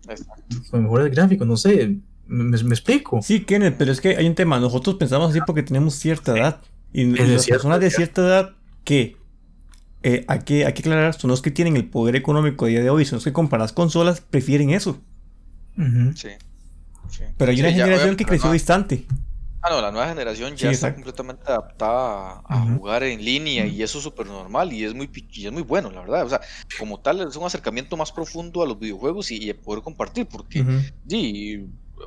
con mejores gráficos, no sé, me, explico. Sí, Kenneth, pero es que hay un tema, nosotros pensamos así porque tenemos cierta edad, y, las personas de cierta edad, ¿qué? Eh, hay, que, hay que aclarar, son los que tienen el poder económico a día de hoy, son los que compran las consolas, prefieren eso. sí, Pero hay una generación que creció distante. Ah, no, la nueva generación ya está completamente adaptada a, jugar en línea y eso es súper normal y es muy es muy bueno, la verdad. O sea, como tal, es un acercamiento más profundo a los videojuegos y, poder compartir, porque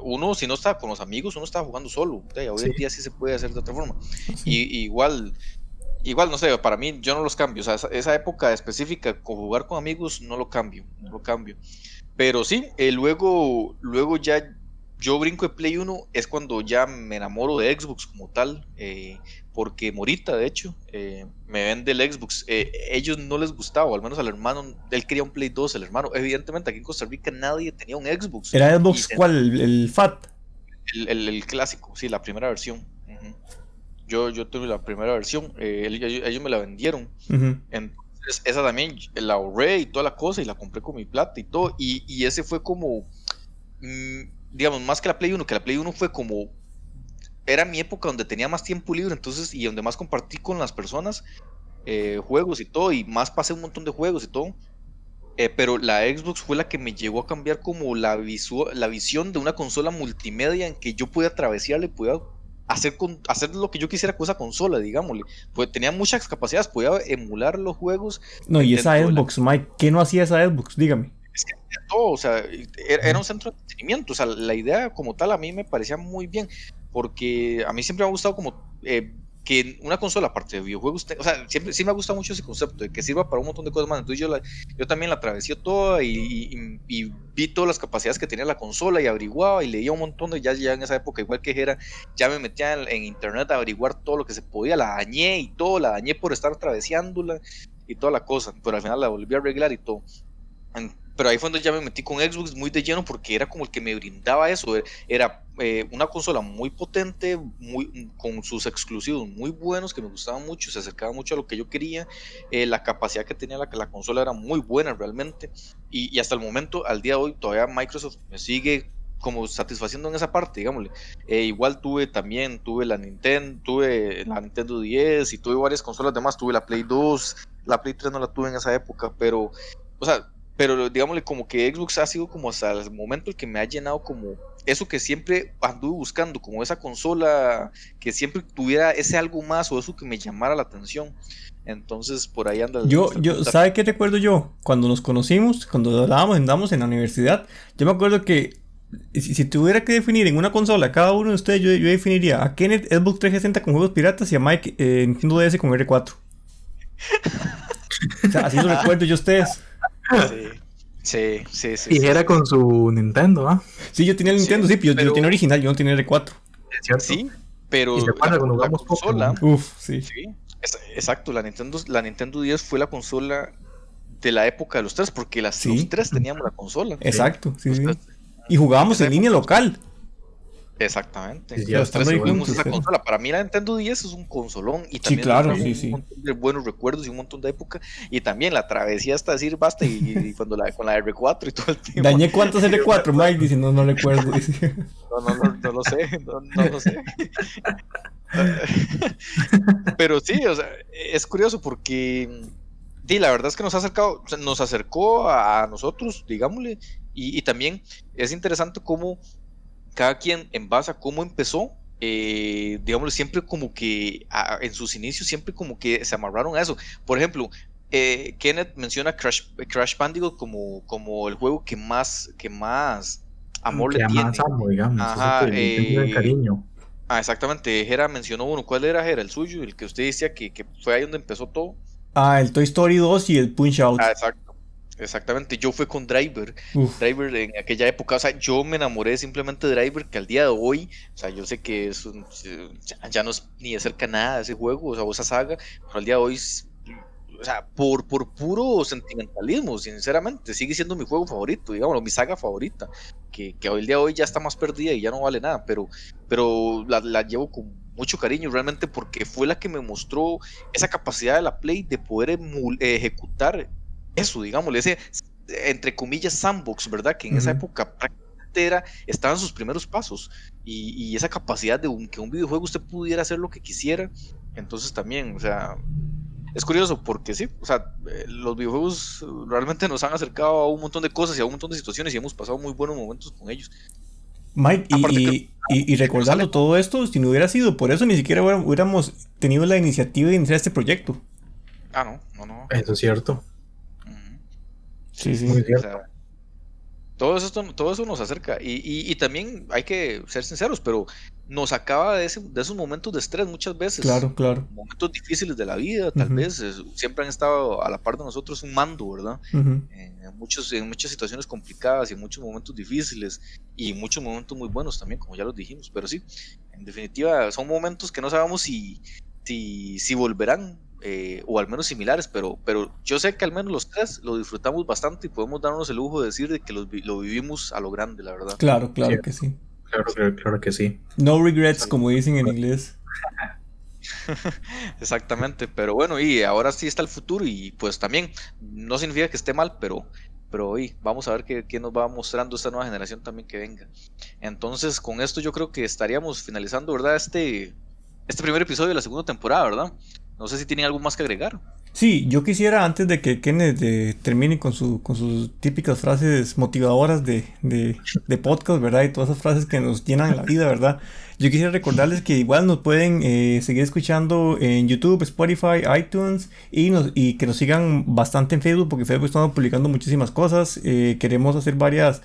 uno, si no está con los amigos, uno está jugando solo. hoy en día sí se puede hacer de otra forma. Y, igual, igual, no sé, para mí yo no los cambio. O sea, esa, época específica con jugar con amigos no lo cambio, no lo cambio. Pero sí, eh, luego, luego ya yo brinco de Play 1 es cuando ya me enamoro de Xbox como tal, eh, porque Morita, de hecho, eh, me vende el Xbox. ellos no les gustaba, al menos al hermano, él quería un Play 2, el hermano. Evidentemente aquí en Costa Rica nadie tenía un Xbox. ¿Era Xbox cuál? ¿El, FAT? El, clásico, sí, la primera versión. Yo, yo tuve la primera versión, ellos, me la vendieron. Entonces, esa también la ahorré y toda la cosa y la compré con mi plata y todo. Y, y ese fue como, mm, digamos, más que la Play 1, que la Play 1 fue como, era mi época donde tenía más tiempo libre, entonces, y donde más compartí con las personas eh, juegos y todo, y más pasé un montón de juegos y todo. Eh, pero la Xbox fue la que me llevó a cambiar como la, la visión de una consola multimedia en que yo podía atravesarle, podía hacer, con, hacer lo que yo quisiera con esa consola, digámosle. Pues tenía muchas capacidades, podía emular los juegos. No, y esa Xbox, Mike, ¿qué no hacía esa Xbox? Dígame. Es que todo, o sea, era, un centro de entretenimiento, o sea, la idea como tal a mí me parecía muy bien, porque a mí siempre me ha gustado como eh, que una consola, aparte de videojuegos, o sea, siempre sí me ha gustado mucho ese concepto de que sirva para un montón de cosas más. Entonces yo, yo también la atravesé toda y, vi todas las capacidades que tenía la consola y averiguaba y leía un montón de ya, ya en esa época, igual que era, ya me metía en, internet a averiguar todo lo que se podía, la dañé y todo, la dañé por estar atravesándola y toda la cosa, pero al final la volví a arreglar y todo pero ahí fue donde ya me metí con Xbox muy de lleno porque era como el que me brindaba eso. Era eh, una consola muy potente, muy, con sus exclusivos muy buenos que me gustaban mucho, se acercaba mucho a lo que yo quería. Eh, la capacidad que tenía la, la consola era muy buena realmente. Y, hasta el momento, al día de hoy, todavía Microsoft me sigue como satisfaciendo en esa parte, digámosle. Eh, igual tuve también, tuve la Nintendo, tuve la Nintendo 10 y tuve varias consolas demás, tuve la Play 2, la Play 3 no la tuve en esa época, pero, o sea, pero digámosle como que Xbox ha sido como hasta el momento el que me ha llenado como eso que siempre anduve buscando, como esa consola que siempre tuviera ese algo más o eso que me llamara la atención. Entonces por ahí anda. Yo, yo, ¿sabe qué recuerdo yo? Cuando nos conocimos, cuando hablábamos, andamos en la universidad, yo me acuerdo que si, tuviera que definir en una consola cada uno de ustedes, yo, yo definiría a Kenneth Xbox 360 con juegos piratas y a Mike eh, Nintendo DS con R4. o sea, así lo [laughs] recuerdo yo a ustedes. Sí, sí, sí. y era con su Nintendo, ¿ah? Sí, yo tenía el Nintendo, sí, pero yo, tenía original, yo no tenía R4. Sí, pero la, consola. Uf, sí. exacto, la Nintendo, la Nintendo 10 fue la consola de la época de los tres, porque las, los tres teníamos la consola. Exacto, sí, sí. Y jugábamos en línea local. Exactamente. esa consola. Para mí la Nintendo 10 es un consolón y también claro, un montón de buenos recuerdos y un montón de época. Y también la travesía hasta decir basta y, cuando la con la R4 y todo el tiempo. Dañé cuántos [laughs] R4, Mike, dice, no, no recuerdo. [laughs] No, no, no, no lo sé, no, no lo sé. [laughs] Pero sí, o sea, es curioso porque sí, la verdad es que nos ha acercado, nos acercó a nosotros, digámosle, y, y también es interesante cómo cada quien en base a cómo empezó, eh, digamos, siempre como que en sus inicios, siempre como que se amarraron a eso. Por ejemplo, eh, Kenneth menciona Crash, Crash Bandicoot como, como el juego que más, que más amor le tiene. Amo, digamos. Ajá, eh, cariño. Ah, exactamente. Jera mencionó uno. ¿Cuál era Jera? El suyo, el que usted decía que, que fue ahí donde empezó todo. Ah, el Toy Story 2 y el Punch Out. Ah, exacto. Exactamente, yo fui con Driver, Driver en aquella época, o sea, yo me enamoré simplemente de Driver que al día de hoy, o sea, yo sé que es ya, no es ni de cerca nada ese juego, o sea, o esa saga, pero al día de hoy, o sea, por, por puro sentimentalismo, sinceramente, sigue siendo mi juego favorito, digamos, mi saga favorita, que, que hoy el día de hoy ya está más perdida y ya no vale nada, pero, pero la, la llevo con mucho cariño realmente porque fue la que me mostró esa capacidad de la Play de poder ejecutar eso, digámosle, ese, entre comillas, sandbox, ¿verdad? Que en esa época prácticamente era, estaban sus primeros pasos. Y, esa capacidad de que un videojuego usted pudiera hacer lo que quisiera, entonces también, o sea, es curioso porque sí, o sea, eh, los videojuegos realmente nos han acercado a un montón de cosas y a un montón de situaciones y hemos pasado muy buenos momentos con ellos. Mike, y, y, recordando [laughs] todo esto, si no hubiera sido por eso, ni siquiera hubiéramos tenido la iniciativa de iniciar este proyecto. Ah, no, no, no. Eso es cierto. Sí, sí, muy cierto. todo eso, todo eso nos acerca. Y, también hay que ser sinceros, pero nos acaba de, esos momentos de estrés muchas veces. Claro, claro. Momentos difíciles de la vida, tal vez. siempre han estado a la par de nosotros un mando, ¿verdad? en, muchos, en muchas situaciones complicadas y en muchos momentos difíciles y muchos momentos muy buenos también, como ya los dijimos. Pero sí, en definitiva, son momentos que no sabemos si, si, si volverán eh, o al menos similares, pero, pero yo sé que al menos los tres lo disfrutamos bastante y podemos darnos el lujo de decir de que lo, lo vivimos a lo grande, la verdad. Claro, claro que sí. Claro, claro, que sí. No regrets, como dicen en inglés. [laughs] Exactamente, pero bueno, y ahora sí está el futuro y pues también no significa que esté mal, pero, pero hoy vamos a ver qué, qué, nos va mostrando esta nueva generación también que venga. Entonces, con esto yo creo que estaríamos finalizando, ¿verdad? Este, este primer episodio de la segunda temporada, ¿verdad? No sé si tienen algo más que agregar. Sí, yo quisiera antes de que Kenneth eh, termine con, su, con sus típicas frases motivadoras de, podcast, ¿verdad? Y todas esas frases que nos llenan la vida, ¿verdad? Yo quisiera recordarles que igual nos pueden eh, seguir escuchando en YouTube, Spotify, iTunes y, que nos sigan bastante en Facebook porque Facebook estamos publicando muchísimas cosas. Eh, queremos hacer varias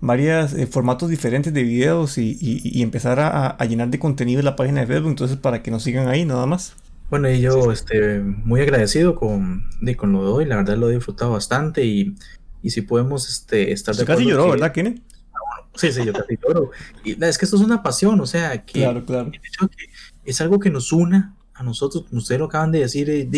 varios formatos diferentes de videos y, y, empezar a, a, llenar de contenido la página de Facebook. Entonces, para que nos sigan ahí, nada más. Bueno, y yo este, muy agradecido con, con lo de hoy, la verdad lo he disfrutado bastante y, y si podemos este, estar de Casi lloró, ¿verdad, Kenny? Sí, sí, yo casi lloro. Y es que esto es una pasión, o sea, que, claro, claro. es algo que nos una a nosotros, ustedes lo acaban de decir, eh,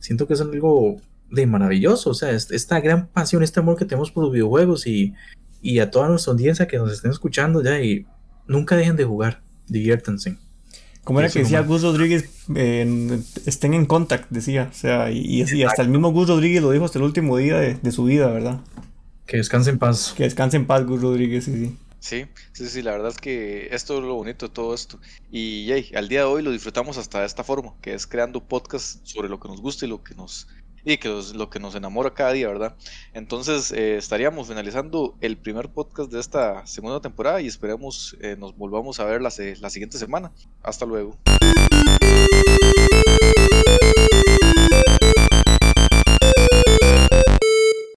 siento que es algo de maravilloso, o sea, esta gran pasión, este amor que tenemos por los videojuegos y, y a toda nuestra audiencia que nos estén escuchando ya y nunca dejen de jugar, diviértanse. Como era que decía Gus Rodríguez, estén en contacto, decía. O sea, y, hasta el mismo Gus Rodríguez lo dijo hasta el último día de, su vida, ¿verdad? Que descanse en paz. Que descanse en paz, Gus Rodríguez, sí, sí. Sí, sí, sí, la verdad es que esto es lo bonito de todo esto. Y al día de hoy lo disfrutamos hasta de esta forma, que es creando podcast sobre lo que nos gusta y lo que nos y que es lo que nos enamora cada día, ¿verdad? Entonces eh, estaríamos finalizando el primer podcast de esta segunda temporada y esperemos eh, nos volvamos a ver la, la siguiente semana. Hasta luego.